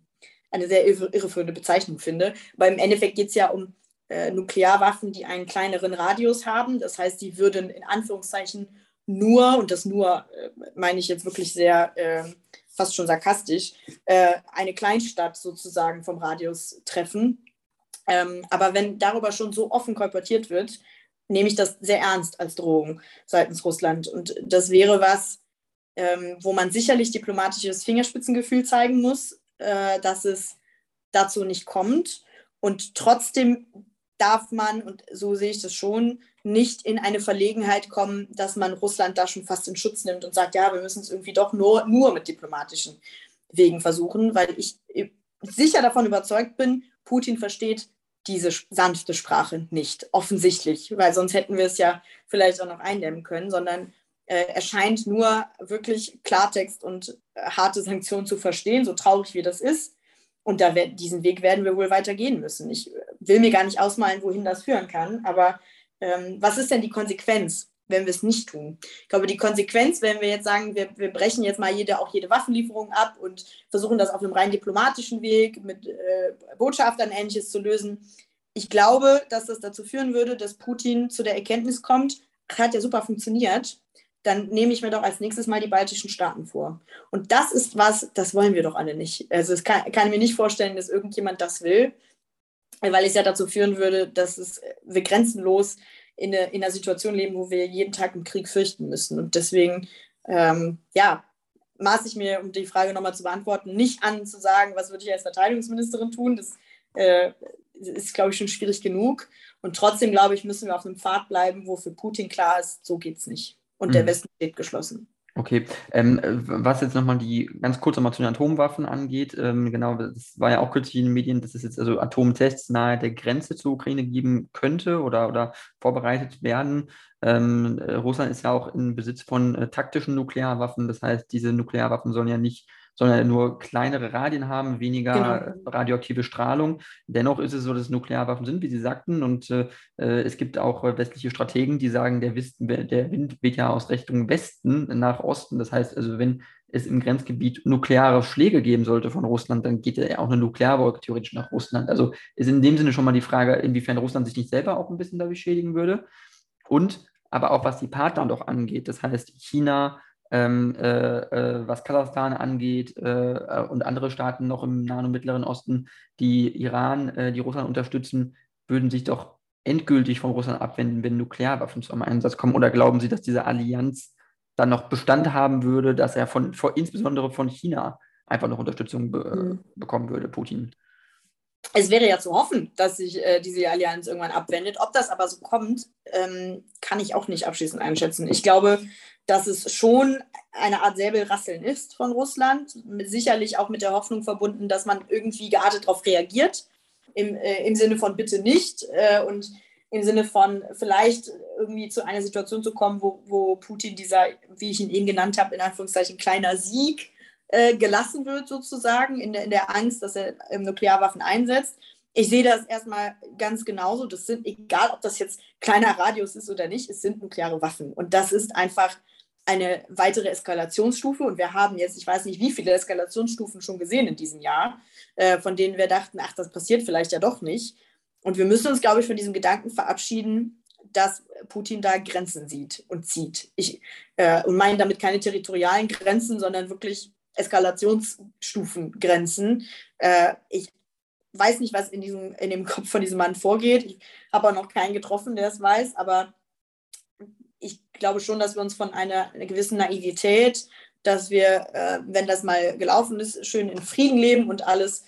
eine sehr irreführende Bezeichnung finde. Aber im Endeffekt geht es ja um äh, Nuklearwaffen, die einen kleineren Radius haben. Das heißt, die würden in Anführungszeichen nur, und das nur äh, meine ich jetzt wirklich sehr äh, fast schon sarkastisch, äh, eine Kleinstadt sozusagen vom Radius treffen. Ähm, aber wenn darüber schon so offen kolportiert wird, nehme ich das sehr ernst als Drohung seitens Russland. Und das wäre was, ähm, wo man sicherlich diplomatisches Fingerspitzengefühl zeigen muss, äh, dass es dazu nicht kommt. Und trotzdem darf man, und so sehe ich das schon, nicht in eine Verlegenheit kommen, dass man Russland da schon fast in Schutz nimmt und sagt, ja, wir müssen es irgendwie doch nur, nur mit diplomatischen Wegen versuchen, weil ich sicher davon überzeugt bin, Putin versteht diese sanfte Sprache nicht, offensichtlich, weil sonst hätten wir es ja vielleicht auch noch eindämmen können, sondern äh, er scheint nur wirklich Klartext und äh, harte Sanktionen zu verstehen, so traurig wie das ist. Und da diesen Weg werden wir wohl weitergehen müssen. Ich will mir gar nicht ausmalen, wohin das führen kann, aber ähm, was ist denn die Konsequenz, wenn wir es nicht tun? Ich glaube, die Konsequenz, wenn wir jetzt sagen, wir, wir brechen jetzt mal jede, auch jede Waffenlieferung ab und versuchen das auf einem rein diplomatischen Weg mit äh, Botschaftern ähnliches zu lösen. Ich glaube, dass das dazu führen würde, dass Putin zu der Erkenntnis kommt, hat ja super funktioniert, dann nehme ich mir doch als nächstes mal die baltischen Staaten vor. Und das ist was, das wollen wir doch alle nicht. Also es kann, kann ich mir nicht vorstellen, dass irgendjemand das will weil es ja dazu führen würde, dass es, wir grenzenlos in, eine, in einer Situation leben, wo wir jeden Tag im Krieg fürchten müssen. Und deswegen, ähm, ja, maße ich mir, um die Frage nochmal zu beantworten, nicht an zu sagen, was würde ich als Verteidigungsministerin tun. Das äh, ist, glaube ich, schon schwierig genug. Und trotzdem, glaube ich, müssen wir auf einem Pfad bleiben, wo für Putin klar ist, so geht es nicht. Und mhm. der Westen steht geschlossen. Okay, ähm, was jetzt nochmal die, ganz kurz nochmal zu den Atomwaffen angeht, ähm, genau, das war ja auch kürzlich in den Medien, dass es jetzt also Atomtests nahe der Grenze zur Ukraine geben könnte oder, oder vorbereitet werden. Ähm, äh, Russland ist ja auch in Besitz von äh, taktischen Nuklearwaffen, das heißt, diese Nuklearwaffen sollen ja nicht sondern nur kleinere Radien haben, weniger genau. radioaktive Strahlung. Dennoch ist es so, dass es Nuklearwaffen sind, wie Sie sagten. Und äh, äh es gibt auch äh, westliche Strategen, die sagen, der, Wist, der Wind weht ja aus Richtung Westen nach Osten. Das heißt also, wenn es im Grenzgebiet nukleare Schläge geben sollte von Russland, dann geht ja auch eine Nuklearwolke theoretisch nach Russland. Also ist in dem Sinne schon mal die Frage, inwiefern Russland sich nicht selber auch ein bisschen dadurch schädigen würde. Und aber auch was die Partner doch angeht. Das heißt, China, ähm, äh, äh, was Kasachstan angeht äh, äh, und andere Staaten noch im Nahen und Mittleren Osten, die Iran, äh, die Russland unterstützen, würden sich doch endgültig von Russland abwenden, wenn Nuklearwaffen zum Einsatz kommen? Oder glauben Sie, dass diese Allianz dann noch Bestand haben würde, dass er von, von insbesondere von China einfach noch Unterstützung be mhm. bekommen würde, Putin? Es wäre ja zu hoffen, dass sich äh, diese Allianz irgendwann abwendet. Ob das aber so kommt, ähm, kann ich auch nicht abschließend einschätzen. Ich glaube, dass es schon eine Art Säbelrasseln ist von Russland, sicherlich auch mit der Hoffnung verbunden, dass man irgendwie geartet darauf reagiert, im, äh, im Sinne von bitte nicht äh, und im Sinne von vielleicht irgendwie zu einer Situation zu kommen, wo, wo Putin dieser, wie ich ihn eben genannt habe, in Anführungszeichen kleiner Sieg äh, gelassen wird, sozusagen, in der, in der Angst, dass er ähm, Nuklearwaffen einsetzt. Ich sehe das erstmal ganz genauso. Das sind, egal ob das jetzt kleiner Radius ist oder nicht, es sind nukleare Waffen. Und das ist einfach eine weitere Eskalationsstufe. Und wir haben jetzt, ich weiß nicht, wie viele Eskalationsstufen schon gesehen in diesem Jahr, äh, von denen wir dachten, ach, das passiert vielleicht ja doch nicht. Und wir müssen uns, glaube ich, von diesem Gedanken verabschieden, dass Putin da Grenzen sieht und zieht. Ich, äh, und meine damit keine territorialen Grenzen, sondern wirklich Eskalationsstufen, Grenzen. Äh, ich weiß nicht, was in, diesem, in dem Kopf von diesem Mann vorgeht. Ich habe auch noch keinen getroffen, der es weiß, aber ich glaube schon, dass wir uns von einer, einer gewissen Naivität, dass wir, äh, wenn das mal gelaufen ist, schön in Frieden leben und alles,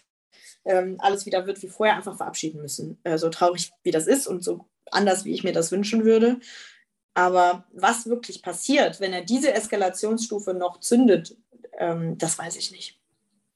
ähm, alles wieder wird wie vorher, einfach verabschieden müssen. Äh, so traurig wie das ist und so anders, wie ich mir das wünschen würde. Aber was wirklich passiert, wenn er diese Eskalationsstufe noch zündet, ähm, das weiß ich nicht.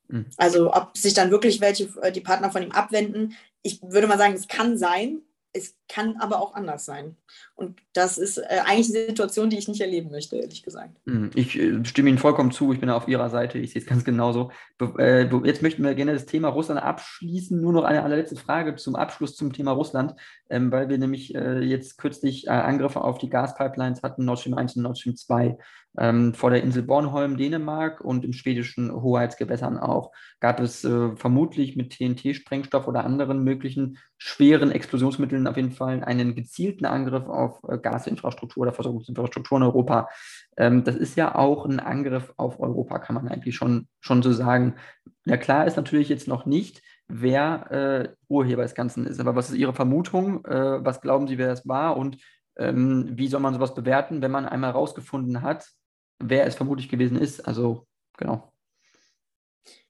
Mhm. Also ob sich dann wirklich welche, äh, die Partner von ihm abwenden, ich würde mal sagen, es kann sein, es kann aber auch anders sein. Und das ist äh, eigentlich eine Situation, die ich nicht erleben möchte, ehrlich gesagt. Hm, ich äh, stimme Ihnen vollkommen zu, ich bin auf Ihrer Seite, ich sehe es ganz genauso. Äh, jetzt möchten wir gerne das Thema Russland abschließen. Nur noch eine allerletzte Frage zum Abschluss zum Thema Russland, ähm, weil wir nämlich jetzt kürzlich Angriffe auf die Gaspipelines hatten, Nord Stream 1 und Nord Stream 2. Ähm, vor der Insel Bornholm, Dänemark und im schwedischen Hoheitsgewässern auch gab es vermutlich mit TNT-Sprengstoff oder anderen möglichen schweren Explosionsmitteln auf jeden Fall einen gezielten Angriff auf äh, Gasinfrastruktur oder Versorgungsinfrastruktur in Europa. Ähm, das ist ja auch ein Angriff auf Europa, kann man eigentlich schon, schon so sagen. Ja, klar ist natürlich jetzt noch nicht, wer äh, Urheber des Ganzen ist. Aber was ist Ihre Vermutung? Äh, was glauben Sie, wer es war? Und ähm, wie soll man sowas bewerten, wenn man einmal herausgefunden hat, wer es vermutlich gewesen ist. Also, genau.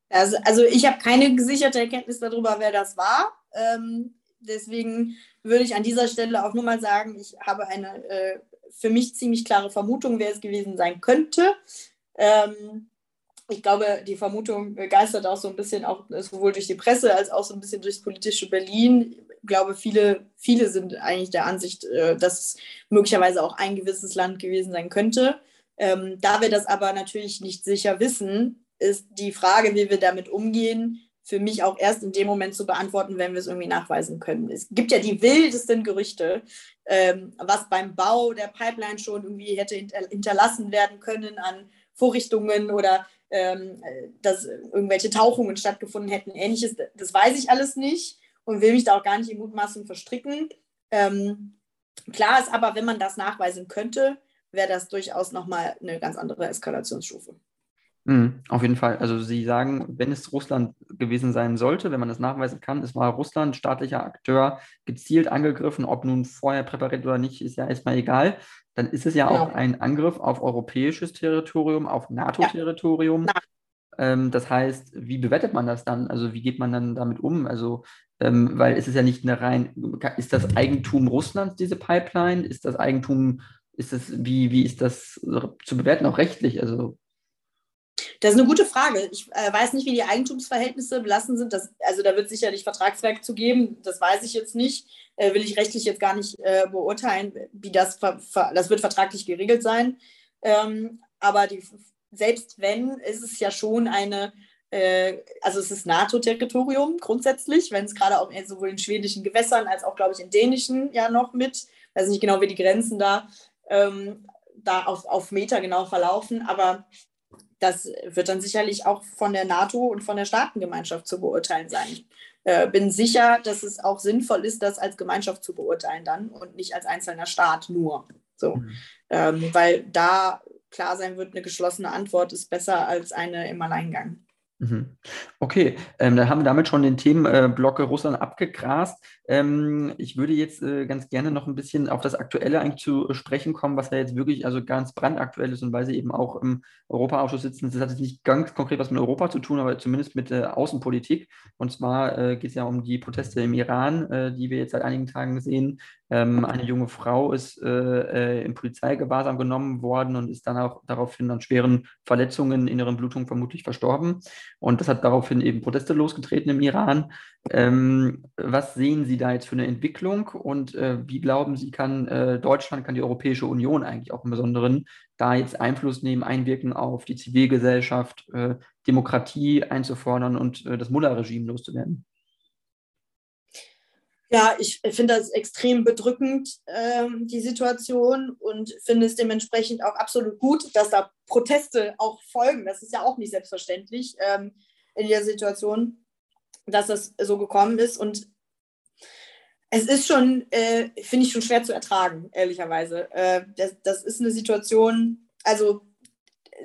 Also, also ich habe keine gesicherte Erkenntnis darüber, wer das war. Ähm, deswegen würde ich an dieser Stelle auch nur mal sagen, ich habe eine äh, für mich ziemlich klare Vermutung, wer es gewesen sein könnte. Ähm, ich glaube, die Vermutung geistert auch so ein bisschen auch sowohl durch die Presse als auch so ein bisschen durchs politische Berlin. Ich glaube, viele, viele sind eigentlich der Ansicht, äh, dass es möglicherweise auch ein gewisses Land gewesen sein könnte. Ähm, da wir das aber natürlich nicht sicher wissen, ist die Frage, wie wir damit umgehen, für mich auch erst in dem Moment zu beantworten, wenn wir es irgendwie nachweisen können. Es gibt ja die wildesten Gerüchte, ähm, was beim Bau der Pipeline schon irgendwie hätte hinterlassen werden können an Vorrichtungen oder ähm, dass irgendwelche Tauchungen stattgefunden hätten, ähnliches. Das weiß ich alles nicht und will mich da auch gar nicht in Mutmaßung verstricken. Ähm, klar ist aber, wenn man das nachweisen könnte, wäre das durchaus nochmal eine ganz andere Eskalationsstufe. Mhm, auf jeden Fall. Also Sie sagen, wenn es Russland gewesen sein sollte, wenn man das nachweisen kann, es war Russland, staatlicher Akteur, gezielt angegriffen, ob nun vorher präpariert oder nicht, ist ja erstmal egal. Dann ist es ja genau. auch ein Angriff auf europäisches Territorium, auf NATO-Territorium. Ja. Ähm, das heißt, wie bewertet man das dann? Also wie geht man dann damit um? Also ähm, weil es ist ja nicht eine rein, ist das Eigentum Russlands, diese Pipeline? Ist das Eigentum ist das, wie, wie ist das zu bewerten, auch rechtlich? Also das ist eine gute Frage. Ich äh, weiß nicht, wie die Eigentumsverhältnisse belassen sind. Das, also da wird sicherlich Vertragswerk zu geben. Das weiß ich jetzt nicht. Äh, will ich rechtlich jetzt gar nicht äh, beurteilen, wie das, das wird vertraglich geregelt sein. Ähm, aber die, selbst wenn, ist es ja schon eine, äh, also es ist NATO-Territorium grundsätzlich, wenn es gerade auch sowohl in schwedischen Gewässern als auch, glaube ich, in dänischen ja noch mit, weiß nicht genau, wie die Grenzen da ähm, da auf, auf Meter genau verlaufen, aber das wird dann sicherlich auch von der NATO und von der Staatengemeinschaft zu beurteilen sein. Ich äh, bin sicher, dass es auch sinnvoll ist, das als Gemeinschaft zu beurteilen dann und nicht als einzelner Staat nur. So, mhm. ähm, weil da klar sein wird, eine geschlossene Antwort ist besser als eine im Alleingang. Mhm. Okay, ähm, dann haben wir damit schon den Themenblock Russland abgegrast. Ähm, ich würde jetzt äh, ganz gerne noch ein bisschen auf das Aktuelle eigentlich zu sprechen kommen, was ja jetzt wirklich also ganz brandaktuell ist und weil Sie eben auch im Europaausschuss sitzen. Das hat jetzt nicht ganz konkret was mit Europa zu tun, aber zumindest mit äh, Außenpolitik. Und zwar äh, geht es ja um die Proteste im Iran, äh, die wir jetzt seit einigen Tagen sehen. Ähm, eine junge Frau ist äh, äh, in Polizeigewahrsam genommen worden und ist dann auch daraufhin an schweren Verletzungen, inneren Blutungen vermutlich verstorben. Und das hat daraufhin eben Proteste losgetreten im Iran. Ähm, was sehen Sie da jetzt für eine Entwicklung und äh, wie glauben Sie, kann äh, Deutschland, kann die Europäische Union eigentlich auch im Besonderen da jetzt Einfluss nehmen, einwirken auf die Zivilgesellschaft, äh, Demokratie einzufordern und äh, das Mullah-Regime loszuwerden? Ja, ich finde das extrem bedrückend, ähm, die Situation, und finde es dementsprechend auch absolut gut, dass da Proteste auch folgen. Das ist ja auch nicht selbstverständlich ähm, in der Situation, dass das so gekommen ist. Und es ist schon, äh, finde ich, schon schwer zu ertragen, ehrlicherweise. Äh, das, das ist eine Situation, also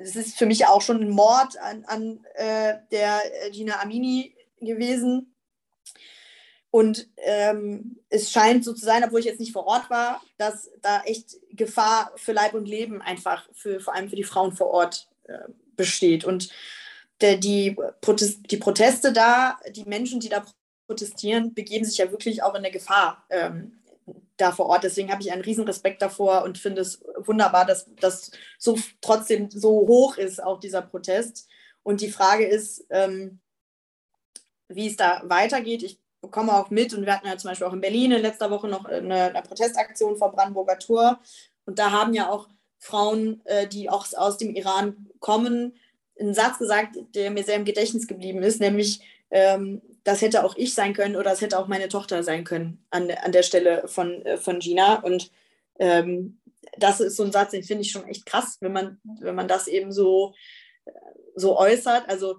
es ist für mich auch schon ein Mord an, an äh, der Gina Amini gewesen und ähm, es scheint so zu sein, obwohl ich jetzt nicht vor Ort war, dass da echt Gefahr für Leib und Leben einfach für vor allem für die Frauen vor Ort äh, besteht. Und der, die, Protest, die Proteste da, die Menschen, die da protestieren, begeben sich ja wirklich auch in der Gefahr ähm, da vor Ort. Deswegen habe ich einen riesen Respekt davor und finde es wunderbar, dass das so trotzdem so hoch ist, auch dieser Protest. Und die Frage ist, ähm, wie es da weitergeht. Ich bekomme auch mit und wir hatten ja zum Beispiel auch in Berlin in letzter Woche noch eine, eine Protestaktion vor Brandenburger Tor und da haben ja auch Frauen, äh, die auch aus dem Iran kommen, einen Satz gesagt, der mir sehr im Gedächtnis geblieben ist, nämlich, ähm, das hätte auch ich sein können oder das hätte auch meine Tochter sein können an, an der Stelle von, äh, von Gina. Und ähm, das ist so ein Satz, den finde ich schon echt krass, wenn man, wenn man das eben so, so äußert. Also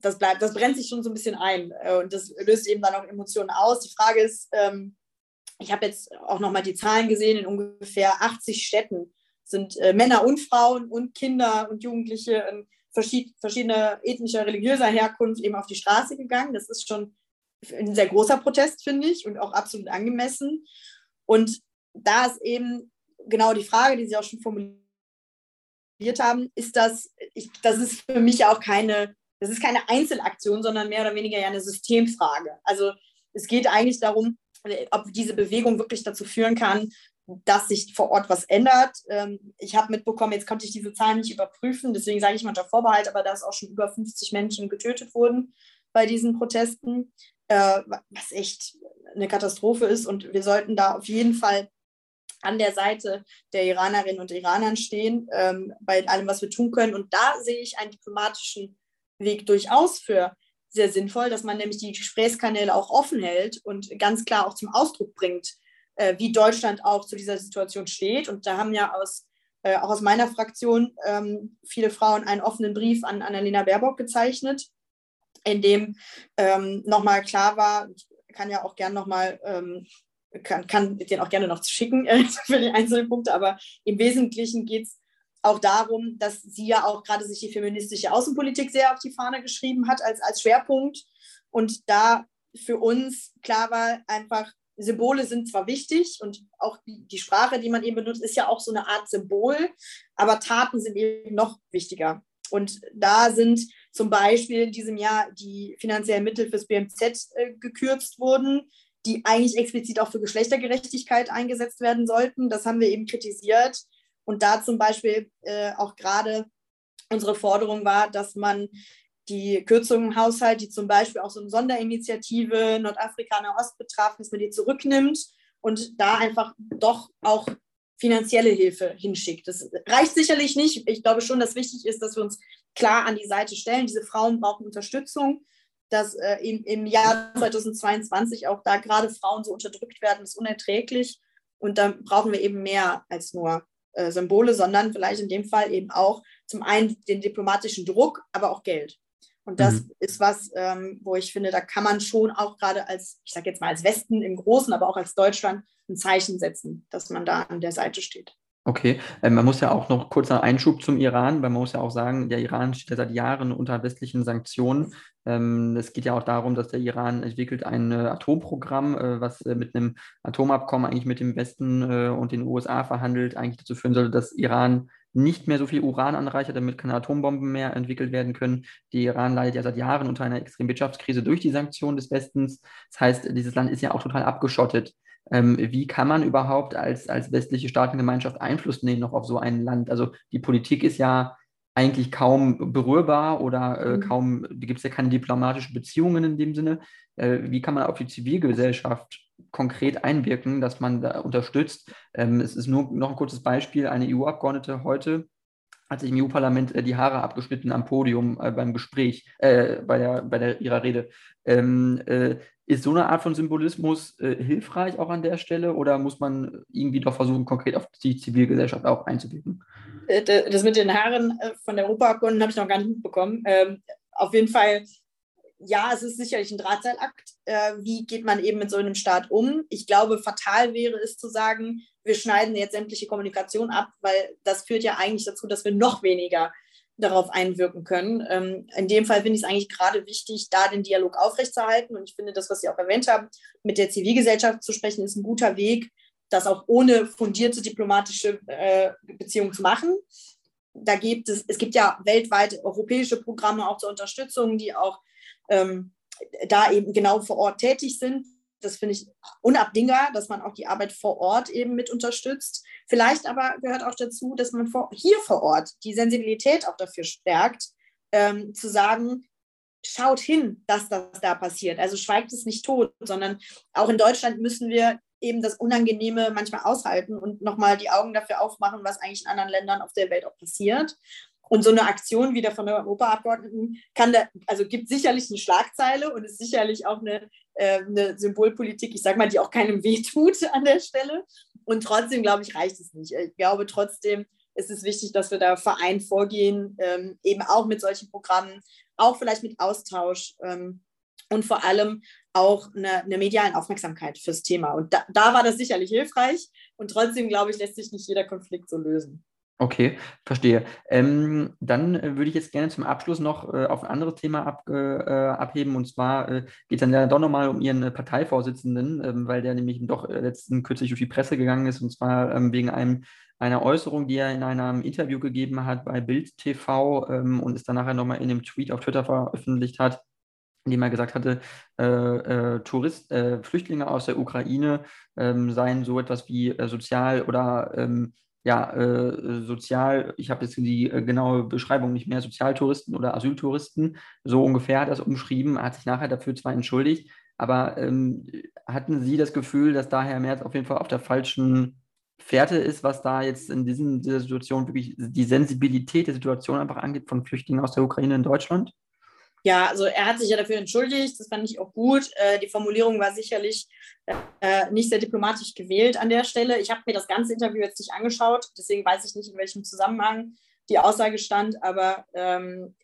das bleibt, das brennt sich schon so ein bisschen ein äh, und das löst eben dann auch Emotionen aus. Die Frage ist, ähm, ich habe jetzt auch nochmal die Zahlen gesehen, in ungefähr 80 Städten sind äh, Männer und Frauen und Kinder und Jugendliche in verschied verschiedener ethnischer, religiöser Herkunft eben auf die Straße gegangen. Das ist schon ein sehr großer Protest, finde ich, und auch absolut angemessen. Und da ist eben genau die Frage, die Sie auch schon formuliert haben, ist das, ich, das ist für mich auch keine, das ist keine Einzelaktion, sondern mehr oder weniger ja eine Systemfrage. Also es geht eigentlich darum, ob diese Bewegung wirklich dazu führen kann, dass sich vor Ort was ändert. Ähm, ich habe mitbekommen, jetzt konnte ich diese Zahlen nicht überprüfen, deswegen sage ich mal unter Vorbehalt, aber dass auch schon über 50 Menschen getötet wurden bei diesen Protesten, äh, was echt eine Katastrophe ist. Und wir sollten da auf jeden Fall an der Seite der Iranerinnen und Iranern stehen, ähm, bei allem, was wir tun können. Und da sehe ich einen diplomatischen Weg durchaus für sehr sinnvoll, dass man nämlich die Gesprächskanäle auch offen hält und ganz klar auch zum Ausdruck bringt, äh, wie Deutschland auch zu dieser Situation steht. Und da haben ja aus, äh, auch aus meiner Fraktion ähm, viele Frauen einen offenen Brief an Annalena Baerbock gezeichnet, in dem ähm, nochmal klar war, ich kann ja auch gern nochmal ähm, kann, kann den auch gerne noch schicken äh, für die einzelnen Punkte, aber im Wesentlichen geht es auch darum, dass sie ja auch gerade sich die feministische Außenpolitik sehr auf die Fahne geschrieben hat als, als Schwerpunkt und da für uns klar war einfach, Symbole sind zwar wichtig und auch die, die Sprache, die man eben benutzt, ist ja auch so eine Art Symbol, aber Taten sind eben noch wichtiger. Und da sind zum Beispiel in diesem Jahr die finanziellen Mittel fürs BMZ äh, gekürzt worden die eigentlich explizit auch für Geschlechtergerechtigkeit eingesetzt werden sollten. Das haben wir eben kritisiert. Und da zum Beispiel äh, auch gerade unsere Forderung war, dass man die Kürzungen im Haushalt, die zum Beispiel auch so eine Sonderinitiative Nordafrika, Ost betraf, dass man die zurücknimmt und da einfach doch auch finanzielle Hilfe hinschickt. Das reicht sicherlich nicht. Ich glaube schon, dass wichtig ist, dass wir uns klar an die Seite stellen. Diese Frauen brauchen Unterstützung dass äh, im, im Jahr 2022 auch da gerade Frauen so unterdrückt werden, ist unerträglich. Und da brauchen wir eben mehr als nur äh, Symbole, sondern vielleicht in dem Fall eben auch zum einen den diplomatischen Druck, aber auch Geld. Und das mhm. ist was, ähm, wo ich finde, da kann man schon auch gerade als, ich sage jetzt mal als Westen im Großen, aber auch als Deutschland ein Zeichen setzen, dass man da an der Seite steht. Okay, äh, man muss ja auch noch kurz einen Einschub zum Iran, weil man muss ja auch sagen, der Iran steht ja seit Jahren unter westlichen Sanktionen. Ähm, es geht ja auch darum, dass der Iran entwickelt ein äh, Atomprogramm, äh, was äh, mit einem Atomabkommen eigentlich mit dem Westen und den USA verhandelt, eigentlich dazu führen soll, dass Iran nicht mehr so viel Uran anreichert, damit keine Atombomben mehr entwickelt werden können. Die Iran leidet ja seit Jahren unter einer extremen Wirtschaftskrise durch die Sanktionen des Westens. Das heißt, dieses Land ist ja auch total abgeschottet ähm, wie kann man überhaupt als, als westliche Staatengemeinschaft Einfluss nehmen noch auf so ein Land? Also die Politik ist ja eigentlich kaum berührbar oder äh, mhm. kaum, gibt es ja keine diplomatischen Beziehungen in dem Sinne. Äh, wie kann man auf die Zivilgesellschaft konkret einwirken, dass man da unterstützt? Ähm, es ist nur noch ein kurzes Beispiel. Eine EU-Abgeordnete heute hat sich im EU-Parlament äh, die Haare abgeschnitten am Podium äh, beim Gespräch, äh, bei, der, bei der, ihrer Rede. Ähm, äh, ist so eine Art von Symbolismus äh, hilfreich auch an der Stelle oder muss man irgendwie doch versuchen, konkret auf die Zivilgesellschaft auch einzuwirken? Äh, das mit den Haaren von der Europaabgeordneten habe ich noch gar nicht mitbekommen. Ähm, auf jeden Fall, ja, es ist sicherlich ein Drahtseilakt. wie geht man eben mit so einem Staat um? Ich glaube, fatal wäre es zu sagen, wir schneiden jetzt sämtliche Kommunikation ab, weil das führt ja eigentlich dazu, dass wir noch weniger darauf einwirken können. Ähm, in dem Fall finde ich es eigentlich gerade wichtig, da den Dialog aufrechtzuerhalten. Und ich finde, das, was Sie auch erwähnt haben, mit der Zivilgesellschaft zu sprechen, ist ein guter Weg, das auch ohne fundierte diplomatische äh, Beziehungen zu machen. Da gibt es, es gibt ja weltweit europäische Programme auch zur Unterstützung, die auch ähm, da eben genau vor Ort tätig sind das finde ich unabdingbar, dass man auch die Arbeit vor Ort eben mit unterstützt. Vielleicht aber gehört auch dazu, dass man vor, hier vor Ort die Sensibilität auch dafür stärkt, ähm, zu sagen, schaut hin, dass das da passiert. Also schweigt es nicht tot, sondern auch in Deutschland müssen wir eben das Unangenehme manchmal aushalten und nochmal die Augen dafür aufmachen, was eigentlich in anderen Ländern auf der Welt auch passiert. Und so eine Aktion wieder von der Europaabgeordneten kann da, also gibt sicherlich eine Schlagzeile und ist sicherlich auch eine, äh, eine Symbolpolitik, ich sage mal, die auch keinem wehtut an der Stelle. Und trotzdem, glaube ich, reicht es nicht. Ich glaube trotzdem, ist es wichtig, dass wir da vereint vorgehen, ähm, eben auch mit solchen Programmen, auch vielleicht mit Austausch ähm, und vor allem auch eine, eine medialen Aufmerksamkeit fürs Thema. Und da, da war das sicherlich hilfreich. Und trotzdem, glaube ich, lässt sich nicht jeder Konflikt so lösen. Okay, verstehe. Ähm, dann äh, würde ich jetzt gerne zum Abschluss noch äh, auf ein anderes Thema ab, äh, äh abheben. Und zwar äh, geht es dann ja doch nochmal um Ihren Parteivorsitzenden, ähm, weil der nämlich doch letzten kürzlich durch die Presse gegangen ist. Und zwar ähm, wegen einem, einer Äußerung, die er in einem Interview gegeben hat bei Bild TV ähm, und es dann nachher nochmal in einem Tweet auf Twitter veröffentlicht hat in dem er gesagt hatte, äh, äh, Tourist, äh, Flüchtlinge aus der Ukraine ähm, seien so etwas wie sozial oder ähm, ja, äh, sozial, ich habe jetzt die äh, genaue Beschreibung nicht mehr, Sozialtouristen oder Asyltouristen, so ungefähr hat das umschrieben, hat sich nachher dafür zwar entschuldigt, aber ähm, hatten Sie das Gefühl, dass da Herr Merz auf jeden Fall auf der falschen Fährte ist, was da jetzt in diesen, dieser Situation wirklich die Sensibilität der Situation einfach angeht von Flüchtlingen aus der Ukraine in Deutschland? Ja, also er hat sich ja dafür entschuldigt, das fand ich auch gut. Äh, die Formulierung war sicherlich äh, nicht sehr diplomatisch gewählt an der Stelle. Ich habe mir das ganze Interview jetzt nicht angeschaut, deswegen weiß ich nicht, in welchem Zusammenhang die Aussage stand, aber ähm,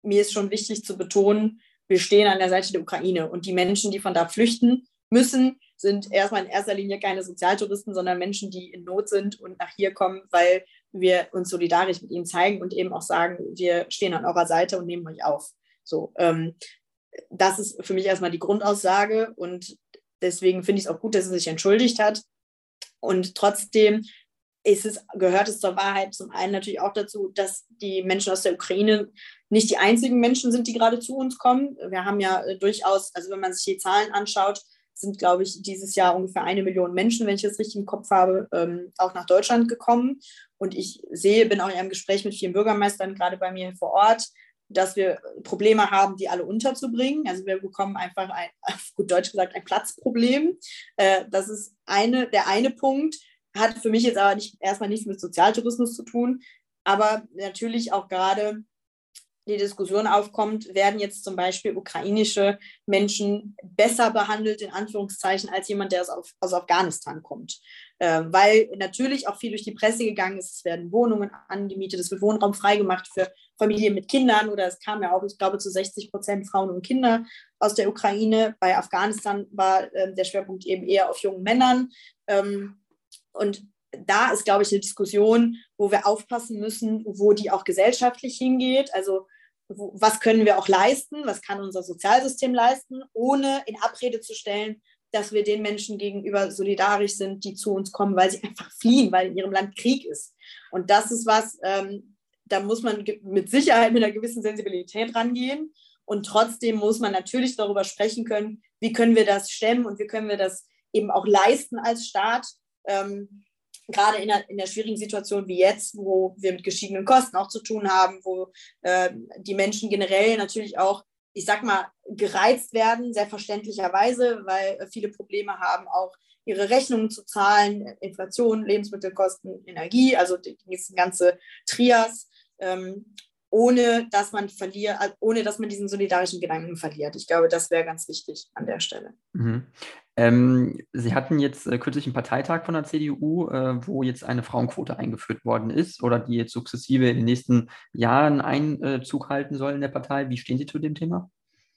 mir ist schon wichtig zu betonen, wir stehen an der Seite der Ukraine und die Menschen, die von da flüchten müssen, sind erstmal in erster Linie keine Sozialtouristen, sondern Menschen, die in Not sind und nach hier kommen, weil wir uns solidarisch mit ihnen zeigen und eben auch sagen, wir stehen an eurer Seite und nehmen euch auf. So, ähm, das ist für mich erstmal die Grundaussage und deswegen finde ich es auch gut, dass er sich entschuldigt hat. Und trotzdem ist es, gehört es zur Wahrheit zum einen natürlich auch dazu, dass die Menschen aus der Ukraine nicht die einzigen Menschen sind, die gerade zu uns kommen. Wir haben ja äh, durchaus, also wenn man sich die Zahlen anschaut, sind, glaube ich, dieses Jahr ungefähr eine Million Menschen, wenn ich das richtig im Kopf habe, ähm, auch nach Deutschland gekommen. Und ich sehe, bin auch in einem Gespräch mit vielen Bürgermeistern gerade bei mir vor Ort, dass wir Probleme haben, die alle unterzubringen. Also wir bekommen einfach ein, gut Deutsch gesagt, ein Platzproblem. Äh, das ist eine, der eine Punkt, hat für mich jetzt aber nicht, erstmal nichts mit Sozialtourismus zu tun, aber natürlich auch gerade die Diskussion aufkommt, werden jetzt zum Beispiel ukrainische Menschen besser behandelt, in Anführungszeichen, als jemand, der aus, aus Afghanistan kommt. Äh, weil natürlich auch viel durch die Presse gegangen ist, es werden Wohnungen angemietet, es wird Wohnraum freigemacht für Familien mit Kindern oder es kam ja auch, ich glaube, zu 60 Prozent Frauen und Kinder aus der Ukraine. Bei Afghanistan war äh, der Schwerpunkt eben eher auf jungen Männern. Ähm, und da ist, glaube ich, eine Diskussion, wo wir aufpassen müssen, wo die auch gesellschaftlich hingeht. Also wo, was können wir auch leisten, was kann unser Sozialsystem leisten, ohne in Abrede zu stellen, dass wir den Menschen gegenüber solidarisch sind, die zu uns kommen, weil sie einfach fliehen, weil in ihrem Land Krieg ist. Und das ist was, ähm, da muss man mit Sicherheit mit einer gewissen Sensibilität rangehen. Und trotzdem muss man natürlich darüber sprechen können, wie können wir das stemmen und wie können wir das eben auch leisten als Staat. Ähm, gerade in der, in der schwierigen Situation wie jetzt, wo wir mit gestiegenen Kosten auch zu tun haben, wo äh, die Menschen generell natürlich auch, ich sag mal, gereizt werden, sehr verständlicherweise, weil viele Probleme haben, auch ihre Rechnungen zu zahlen, Inflation, Lebensmittelkosten, Energie, also die, die ganze Trias. Ähm, ohne dass man verliert, ohne dass man diesen solidarischen Gedanken verliert. Ich glaube, das wäre ganz wichtig an der Stelle. Mhm. Ähm, Sie hatten jetzt äh, kürzlich einen Parteitag von der CDU, äh, wo jetzt eine Frauenquote eingeführt worden ist oder die jetzt sukzessive in den nächsten Jahren Einzug halten soll in der Partei. Wie stehen Sie zu dem Thema?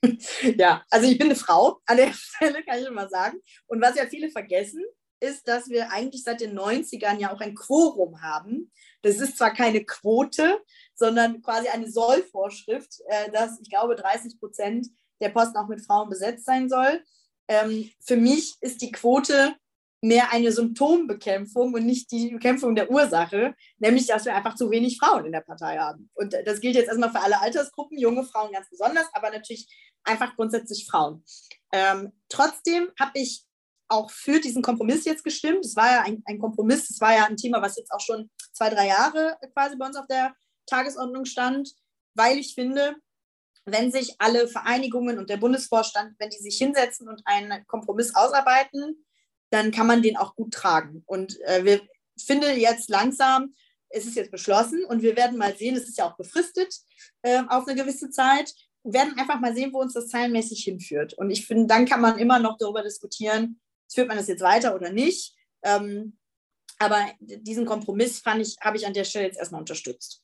Ja, also ich bin eine Frau an der Stelle, kann ich schon mal sagen. Und was ja viele vergessen, ist, dass wir eigentlich seit den 90ern ja auch ein Quorum haben. Das ist zwar keine Quote, sondern quasi eine Sollvorschrift, äh, dass ich glaube 30 Prozent der Posten auch mit Frauen besetzt sein soll. Ähm, für mich ist die Quote mehr eine Symptombekämpfung und nicht die Bekämpfung der Ursache, nämlich dass wir einfach zu wenig Frauen in der Partei haben. Und das gilt jetzt erstmal für alle Altersgruppen, junge Frauen ganz besonders, aber natürlich einfach grundsätzlich Frauen. Ähm, trotzdem habe ich auch für diesen Kompromiss jetzt gestimmt. Es war ja ein, ein Kompromiss, es war ja ein Thema, was jetzt auch schon zwei, drei Jahre quasi bei uns auf der Tagesordnung stand, weil ich finde, wenn sich alle Vereinigungen und der Bundesvorstand, wenn die sich hinsetzen und einen Kompromiss ausarbeiten, dann kann man den auch gut tragen. Und äh, wir finden jetzt langsam, es ist jetzt beschlossen und wir werden mal sehen, es ist ja auch befristet äh, auf eine gewisse Zeit, werden einfach mal sehen, wo uns das zahlenmäßig hinführt. Und ich finde, dann kann man immer noch darüber diskutieren, führt man das jetzt weiter oder nicht. Ähm, aber diesen Kompromiss fand ich, habe ich an der Stelle jetzt erstmal unterstützt.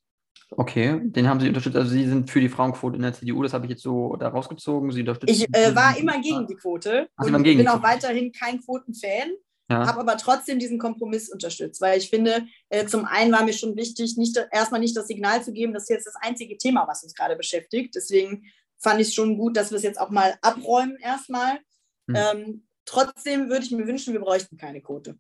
Okay, den haben Sie unterstützt. Also Sie sind für die Frauenquote in der CDU, das habe ich jetzt so da rausgezogen. Sie unterstützen. Ich äh, war immer gegen die Quote Ach, und bin auch weiterhin kein Quotenfan. Ja. Habe aber trotzdem diesen Kompromiss unterstützt, weil ich finde, äh, zum einen war mir schon wichtig, nicht, erstmal nicht das Signal zu geben, das ist jetzt das einzige Thema, was uns gerade beschäftigt. Deswegen fand ich es schon gut, dass wir es jetzt auch mal abräumen erstmal. Hm. Ähm, trotzdem würde ich mir wünschen, wir bräuchten keine Quote.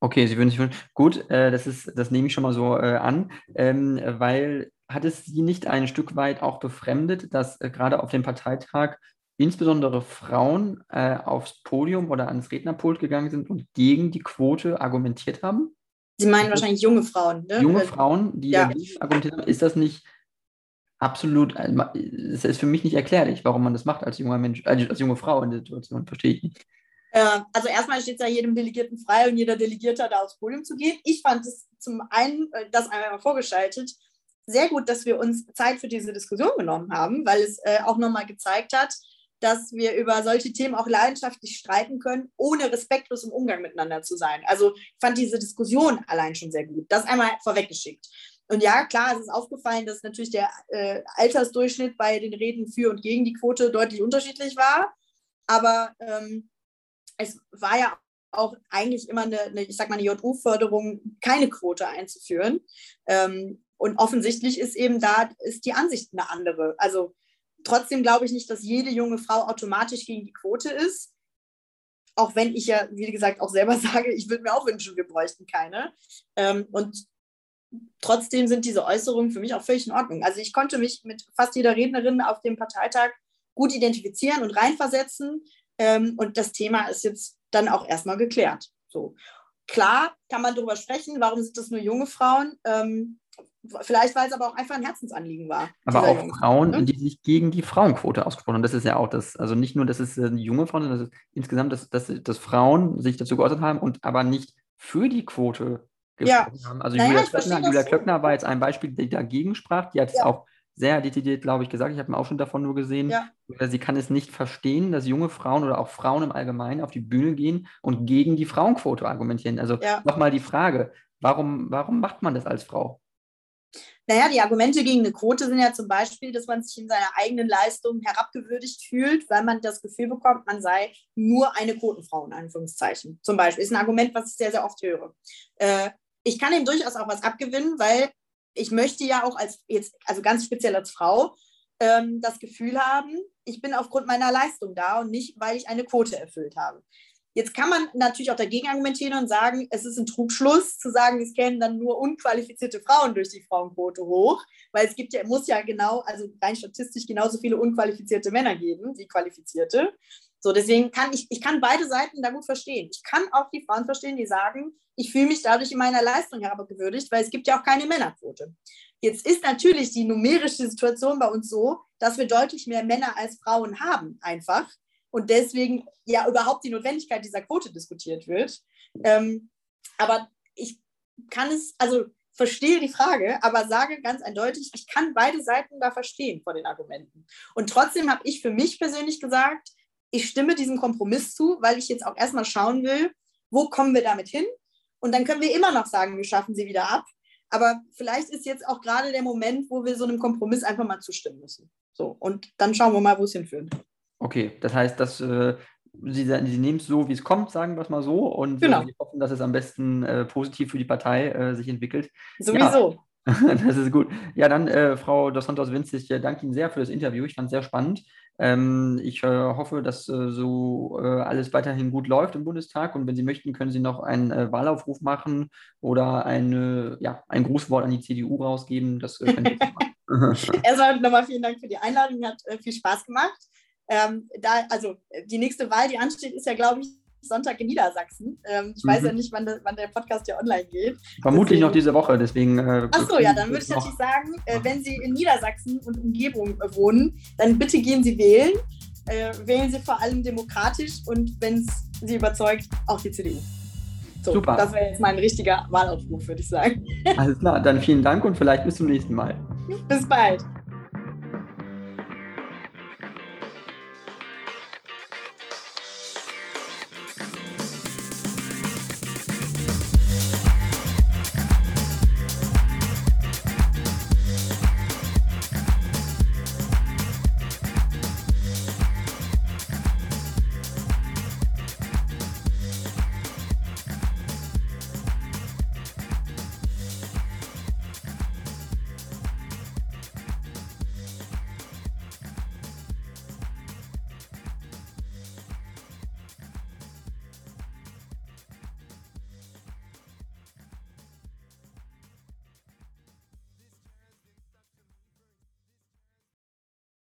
Okay, Sie würden sich wünschen. Gut, äh, das, ist, das nehme ich schon mal so äh, an, ähm, weil hat es Sie nicht ein Stück weit auch befremdet, dass äh, gerade auf dem Parteitag insbesondere Frauen äh, aufs Podium oder ans Rednerpult gegangen sind und gegen die Quote argumentiert haben? Sie meinen wahrscheinlich junge Frauen, ne? Junge Frauen, die ja. dagegen argumentiert haben. Ist das nicht absolut, äh, es ist für mich nicht erklärlich, warum man das macht als junger Mensch, äh, als junge Frau in der Situation, verstehe ich nicht. Äh, also erstmal steht es ja jedem Delegierten frei und jeder Delegierte da aufs Podium zu gehen. Ich fand es zum einen, äh, das einmal vorgeschaltet, sehr gut, dass wir uns Zeit für diese Diskussion genommen haben, weil es äh, auch nochmal gezeigt hat, dass wir über solche Themen auch leidenschaftlich streiten können, ohne respektlos im Umgang miteinander zu sein. Also ich fand diese Diskussion allein schon sehr gut. Das einmal vorweggeschickt. Und ja, klar, es ist aufgefallen, dass natürlich der äh, Altersdurchschnitt bei den Reden für und gegen die Quote deutlich unterschiedlich war. Aber ähm, es war ja auch eigentlich immer eine, eine ich sag mal, eine JU-Förderung, keine Quote einzuführen. Ähm, und offensichtlich ist eben da ist die Ansicht eine andere. Also trotzdem glaube ich nicht, dass jede junge Frau automatisch gegen die Quote ist. Auch wenn ich ja, wie gesagt, auch selber sage, ich würde mir auch wünschen, wir bräuchten keine. Ähm, und trotzdem sind diese Äußerungen für mich auch völlig in Ordnung. Also ich konnte mich mit fast jeder Rednerin auf dem Parteitag gut identifizieren und reinversetzen. Ähm, und das Thema ist jetzt dann auch erstmal geklärt. So. Klar kann man darüber sprechen, warum sind das nur junge Frauen? Ähm, vielleicht, weil es aber auch einfach ein Herzensanliegen war. Aber auch Jungs, Frauen, ne? die sich gegen die Frauenquote ausgesprochen haben. Das ist ja auch das, also nicht nur, dass es äh, junge Frauen sind, ist insgesamt, dass, dass, dass Frauen sich dazu geäußert haben und aber nicht für die Quote gesprochen ja. haben. Also naja, Julia, Klöckner, Julia Klöckner war jetzt ein Beispiel, die dagegen sprach. Die hat es ja. auch sehr dezidiert, glaube ich, gesagt. Ich habe mir auch schon davon nur gesehen. Ja. Sie kann es nicht verstehen, dass junge Frauen oder auch Frauen im Allgemeinen auf die Bühne gehen und gegen die Frauenquote argumentieren. Also ja. nochmal die Frage, warum, warum macht man das als Frau? Naja, die Argumente gegen eine Quote sind ja zum Beispiel, dass man sich in seiner eigenen Leistung herabgewürdigt fühlt, weil man das Gefühl bekommt, man sei nur eine Quotenfrau, in Anführungszeichen. Zum Beispiel ist ein Argument, was ich sehr, sehr oft höre. Äh, ich kann ihm durchaus auch was abgewinnen, weil ich möchte ja auch als jetzt, also ganz speziell als Frau, ähm, das Gefühl haben, ich bin aufgrund meiner Leistung da und nicht, weil ich eine Quote erfüllt habe. Jetzt kann man natürlich auch dagegen argumentieren und sagen, es ist ein Trugschluss zu sagen, es kämen dann nur unqualifizierte Frauen durch die Frauenquote hoch, weil es gibt ja, muss ja genau, also rein statistisch genauso viele unqualifizierte Männer geben, wie qualifizierte. So, deswegen kann ich, ich kann beide Seiten da gut verstehen. Ich kann auch die Frauen verstehen, die sagen, ich fühle mich dadurch in meiner Leistung herabgewürdigt, weil es gibt ja auch keine Männerquote. Jetzt ist natürlich die numerische Situation bei uns so, dass wir deutlich mehr Männer als Frauen haben, einfach. Und deswegen ja überhaupt die Notwendigkeit dieser Quote diskutiert wird. Ähm, aber ich kann es, also verstehe die Frage, aber sage ganz eindeutig, ich kann beide Seiten da verstehen von den Argumenten. Und trotzdem habe ich für mich persönlich gesagt, ich stimme diesem Kompromiss zu, weil ich jetzt auch erstmal schauen will, wo kommen wir damit hin? Und dann können wir immer noch sagen, wir schaffen sie wieder ab. Aber vielleicht ist jetzt auch gerade der Moment, wo wir so einem Kompromiss einfach mal zustimmen müssen. So, und dann schauen wir mal, wo es hinführt. Okay, das heißt, dass äh, Sie, Sie nehmen es so, wie es kommt, sagen wir es mal so, und äh, genau. Sie hoffen, dass es am besten äh, positiv für die Partei äh, sich entwickelt. Sowieso. Ja. Das ist gut. Ja, dann, äh, Frau Dos Santos Vinz, ich äh, danke Ihnen sehr für das Interview. Ich fand es sehr spannend. Ähm, ich äh, hoffe, dass äh, so äh, alles weiterhin gut läuft im Bundestag. Und wenn Sie möchten, können Sie noch einen äh, Wahlaufruf machen oder eine, ja, ein Grußwort an die CDU rausgeben. Das können Sie machen. Erstmal nochmal vielen Dank für die Einladung. Hat viel Spaß gemacht. Ähm, da, also die nächste Wahl, die ansteht, ist ja, glaube ich, Sonntag in Niedersachsen. Ähm, ich mhm. weiß ja nicht, wann, de, wann, der Podcast ja online geht. Vermutlich deswegen. noch diese Woche, deswegen. Äh, Achso, ja, dann würde ich natürlich sagen, äh, wenn Sie in Niedersachsen und Umgebung äh, wohnen, dann bitte gehen Sie wählen. Äh, wählen Sie vor allem demokratisch und wenn es Sie überzeugt, auch die CDU. So, Super. Das wäre jetzt mein richtiger Wahlaufruf, würde ich sagen. Alles klar, dann vielen Dank und vielleicht bis zum nächsten Mal. Bis bald.